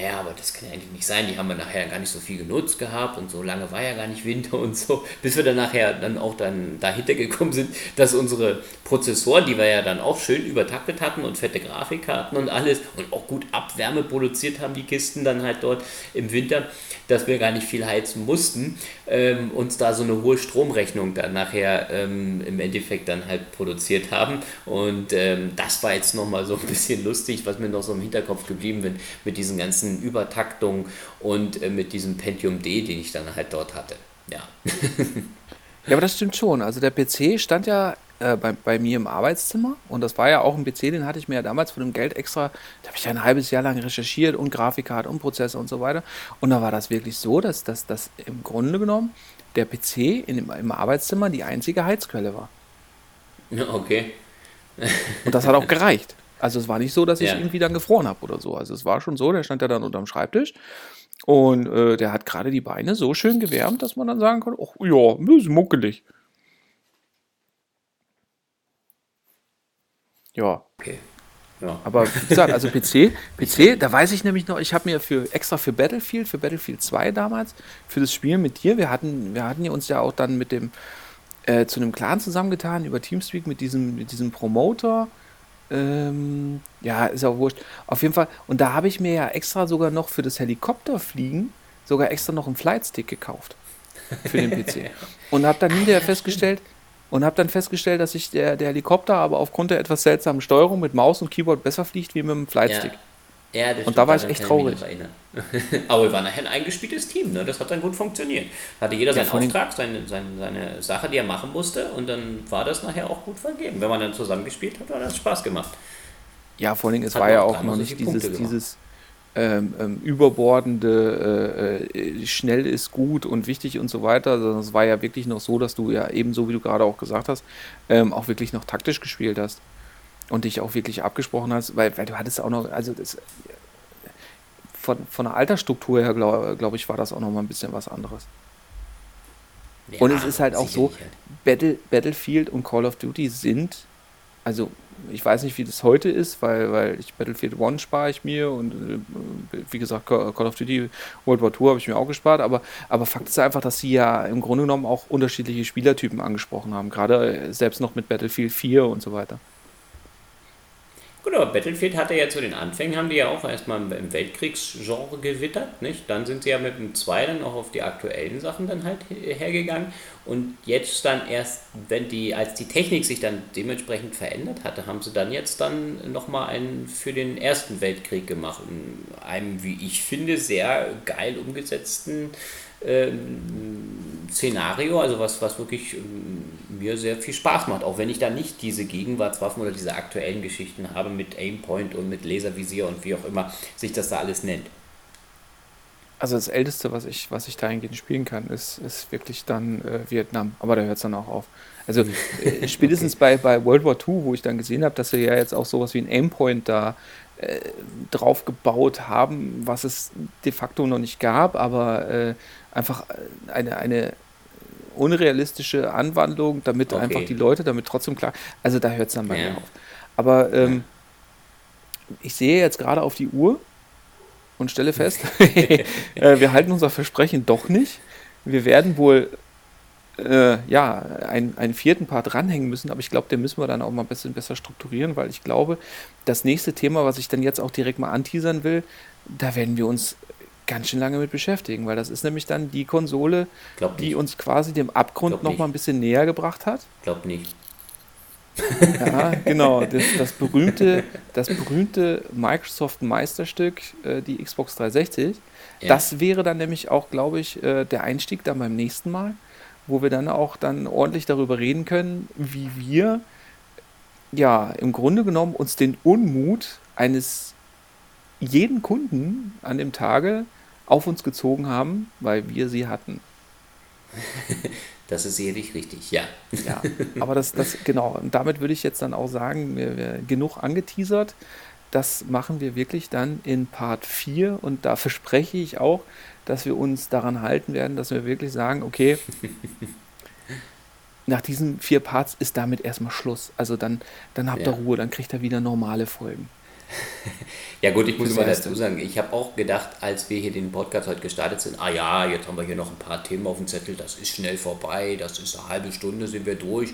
ja, aber das kann ja eigentlich nicht sein, die haben wir nachher gar nicht so viel genutzt gehabt und so lange war ja gar nicht Winter und so, bis wir dann nachher dann auch dann dahinter gekommen sind, dass unsere Prozessoren, die wir ja dann auch schön übertaktet hatten und fette Grafikkarten und alles und auch gut Abwärme produziert haben, die Kisten dann halt dort im Winter, dass wir gar nicht viel heizen mussten, ähm, uns da so eine hohe Stromrechnung dann nachher ähm, im Endeffekt dann halt produziert haben. Und ähm, das war jetzt nochmal so ein bisschen lustig, was mir noch so im Hinterkopf geblieben bin mit diesen ganzen ganzen Übertaktungen und äh, mit diesem Pentium D, den ich dann halt dort hatte. Ja. ja, aber das stimmt schon. Also der PC stand ja äh, bei, bei mir im Arbeitszimmer und das war ja auch ein PC, den hatte ich mir ja damals von dem Geld extra, da habe ich ja ein halbes Jahr lang recherchiert und Grafikkarte und Prozesse und so weiter. Und da war das wirklich so, dass das im Grunde genommen der PC in im Arbeitszimmer die einzige Heizquelle war. Okay. und das hat auch gereicht. Also es war nicht so, dass ich ja. irgendwie dann gefroren habe oder so. Also es war schon so, der stand ja dann unterm Schreibtisch und äh, der hat gerade die Beine so schön gewärmt, dass man dann sagen konnte, ach ja, bisschen muckelig. Ja. Okay. Ja. Aber wie gesagt, also PC, PC, da weiß ich nämlich noch, ich habe mir für extra für Battlefield, für Battlefield 2 damals, für das Spiel mit dir, wir hatten, wir hatten uns ja auch dann mit dem äh, zu einem Clan zusammengetan über Teamspeak mit diesem, mit diesem Promoter ähm, ja, ist auch wurscht. Auf jeden Fall, und da habe ich mir ja extra sogar noch für das Helikopterfliegen sogar extra noch einen Flightstick gekauft. Für den PC. Und habe dann hinterher festgestellt, und habe dann festgestellt, dass sich der, der Helikopter aber aufgrund der etwas seltsamen Steuerung mit Maus und Keyboard besser fliegt wie mit dem Flightstick. Ja. Ja, und da war ich echt traurig. Aber wir waren nachher ein eingespieltes Team, ne? das hat dann gut funktioniert. Hatte jeder seinen ja, Auftrag, seine, seine, seine Sache, die er machen musste und dann war das nachher auch gut vergeben. Wenn man dann zusammengespielt hat, hat das Spaß gemacht. Ja, vor allem, es hat war ja auch noch nicht dieses, dieses ähm, ähm, überbordende, äh, äh, schnell ist gut und wichtig und so weiter, sondern es war ja wirklich noch so, dass du ja ebenso, wie du gerade auch gesagt hast, ähm, auch wirklich noch taktisch gespielt hast und dich auch wirklich abgesprochen hast, weil, weil du hattest auch noch, also das, von, von der Altersstruktur her, glaube glaub ich, war das auch noch mal ein bisschen was anderes. Ja, und es ist halt auch so, Battle, Battlefield und Call of Duty sind, also ich weiß nicht, wie das heute ist, weil, weil ich Battlefield 1 spare ich mir und äh, wie gesagt, Call of Duty World War II habe ich mir auch gespart, aber, aber Fakt ist einfach, dass sie ja im Grunde genommen auch unterschiedliche Spielertypen angesprochen haben, gerade äh, selbst noch mit Battlefield 4 und so weiter. Aber Battlefield hatte ja zu den Anfängen, haben die ja auch erstmal im Weltkriegsgenre gewittert, nicht? Dann sind sie ja mit dem 2 dann auch auf die aktuellen Sachen dann halt hergegangen. Und jetzt dann erst, wenn die, als die Technik sich dann dementsprechend verändert hatte, haben sie dann jetzt dann nochmal einen für den Ersten Weltkrieg gemacht. In einem, wie ich finde, sehr geil umgesetzten Szenario, also was, was wirklich ähm, mir sehr viel Spaß macht, auch wenn ich da nicht diese Gegenwartswaffen oder diese aktuellen Geschichten habe mit Aimpoint und mit Laservisier und wie auch immer sich das da alles nennt. Also das Älteste, was ich, was ich dahingehend spielen kann, ist, ist wirklich dann äh, Vietnam, aber da hört es dann auch auf. Also äh, spätestens okay. bei, bei World War II, wo ich dann gesehen habe, dass sie ja jetzt auch sowas wie ein Aimpoint da äh, drauf gebaut haben, was es de facto noch nicht gab, aber äh, einfach eine, eine unrealistische Anwandlung, damit okay. einfach die Leute damit trotzdem klar. Also da hört es dann bei ja. mir auf. Aber ähm, ich sehe jetzt gerade auf die Uhr und stelle fest, äh, wir halten unser Versprechen doch nicht. Wir werden wohl äh, ja, einen, einen vierten Part dranhängen müssen, aber ich glaube, den müssen wir dann auch mal ein bisschen besser strukturieren, weil ich glaube, das nächste Thema, was ich dann jetzt auch direkt mal anteasern will, da werden wir uns ganz schön lange mit beschäftigen, weil das ist nämlich dann die Konsole, die uns quasi dem Abgrund noch mal ein bisschen näher gebracht hat. Glaub nicht. Ja, genau. Das, das, berühmte, das berühmte Microsoft-Meisterstück, äh, die Xbox 360. Ja. Das wäre dann nämlich auch, glaube ich, äh, der Einstieg dann beim nächsten Mal, wo wir dann auch dann ordentlich darüber reden können, wie wir ja im Grunde genommen uns den Unmut eines jeden Kunden an dem Tage auf uns gezogen haben, weil wir sie hatten. Das ist sicherlich richtig, ja. Ja, aber das, das genau, und damit würde ich jetzt dann auch sagen, wir, wir, genug angeteasert. Das machen wir wirklich dann in Part 4 und da verspreche ich auch, dass wir uns daran halten werden, dass wir wirklich sagen, okay, nach diesen vier Parts ist damit erstmal Schluss. Also dann, dann habt ihr ja. Ruhe, dann kriegt ihr wieder normale Folgen. Ja gut, ich muss immer dazu sagen, ich habe auch gedacht, als wir hier den Podcast heute gestartet sind, ah ja, jetzt haben wir hier noch ein paar Themen auf dem Zettel, das ist schnell vorbei, das ist eine halbe Stunde, sind wir durch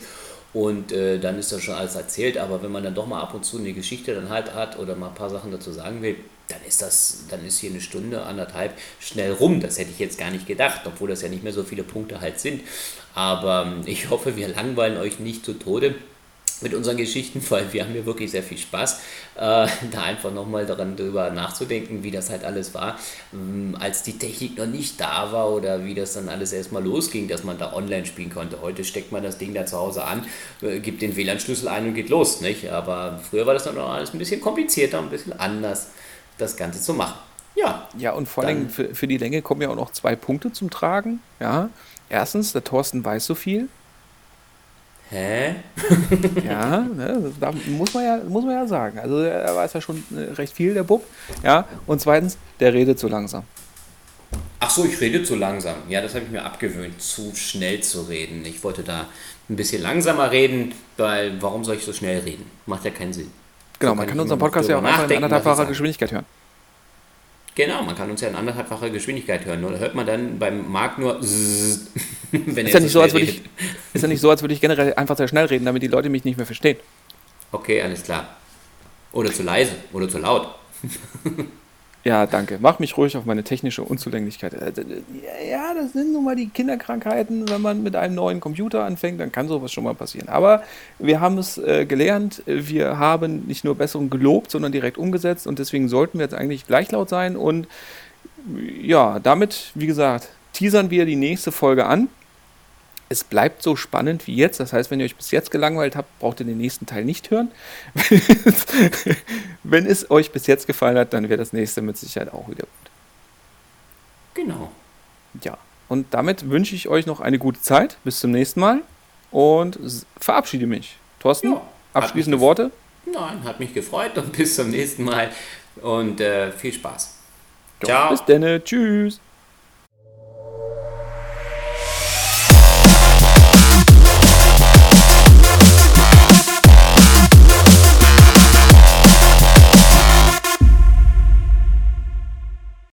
und äh, dann ist das schon alles erzählt, aber wenn man dann doch mal ab und zu eine Geschichte dann halt hat oder mal ein paar Sachen dazu sagen will, dann ist das, dann ist hier eine Stunde, anderthalb schnell rum. Das hätte ich jetzt gar nicht gedacht, obwohl das ja nicht mehr so viele Punkte halt sind. Aber ähm, ich hoffe, wir langweilen euch nicht zu Tode mit unseren Geschichten, weil wir haben hier wirklich sehr viel Spaß, äh, da einfach nochmal daran drüber nachzudenken, wie das halt alles war, ähm, als die Technik noch nicht da war oder wie das dann alles erstmal losging, dass man da online spielen konnte. Heute steckt man das Ding da zu Hause an, äh, gibt den WLAN-Schlüssel ein und geht los, nicht? Aber früher war das dann noch alles ein bisschen komplizierter, ein bisschen anders, das Ganze zu machen. Ja. Ja, und vor allem für, für die Länge kommen ja auch noch zwei Punkte zum Tragen. Ja. Erstens, der Thorsten weiß so viel. Hä? ja, ne, da muss man ja, muss man ja sagen. Also er weiß ja schon äh, recht viel, der Bub. Ja, und zweitens, der redet zu langsam. Ach so, ich rede zu langsam. Ja, das habe ich mir abgewöhnt, zu schnell zu reden. Ich wollte da ein bisschen langsamer reden, weil warum soll ich so schnell reden? Macht ja keinen Sinn. Genau, so man kann unseren Podcast ja auch einfach in anderthalbfacher Geschwindigkeit hören. Genau, man kann uns ja in anderthalbfacher Geschwindigkeit hören. Oder hört man dann beim Marc nur wenn ist ja, nicht so, als würde ich, ist ja nicht so, als würde ich generell einfach sehr schnell reden, damit die Leute mich nicht mehr verstehen. Okay, alles klar. Oder zu leise oder zu laut. Ja, danke. Mach mich ruhig auf meine technische Unzulänglichkeit. Äh, ja, das sind nun mal die Kinderkrankheiten. Wenn man mit einem neuen Computer anfängt, dann kann sowas schon mal passieren. Aber wir haben es äh, gelernt. Wir haben nicht nur Besserung gelobt, sondern direkt umgesetzt. Und deswegen sollten wir jetzt eigentlich gleich laut sein. Und ja, damit, wie gesagt, teasern wir die nächste Folge an es bleibt so spannend wie jetzt. Das heißt, wenn ihr euch bis jetzt gelangweilt habt, braucht ihr den nächsten Teil nicht hören. wenn es euch bis jetzt gefallen hat, dann wäre das nächste mit Sicherheit auch wieder gut. Genau. Ja, und damit wünsche ich euch noch eine gute Zeit. Bis zum nächsten Mal und verabschiede mich. Thorsten, ja, abschließende Worte? Nein, hat mich gefreut und bis zum nächsten Mal und äh, viel Spaß. Ciao. Bis dann. Tschüss.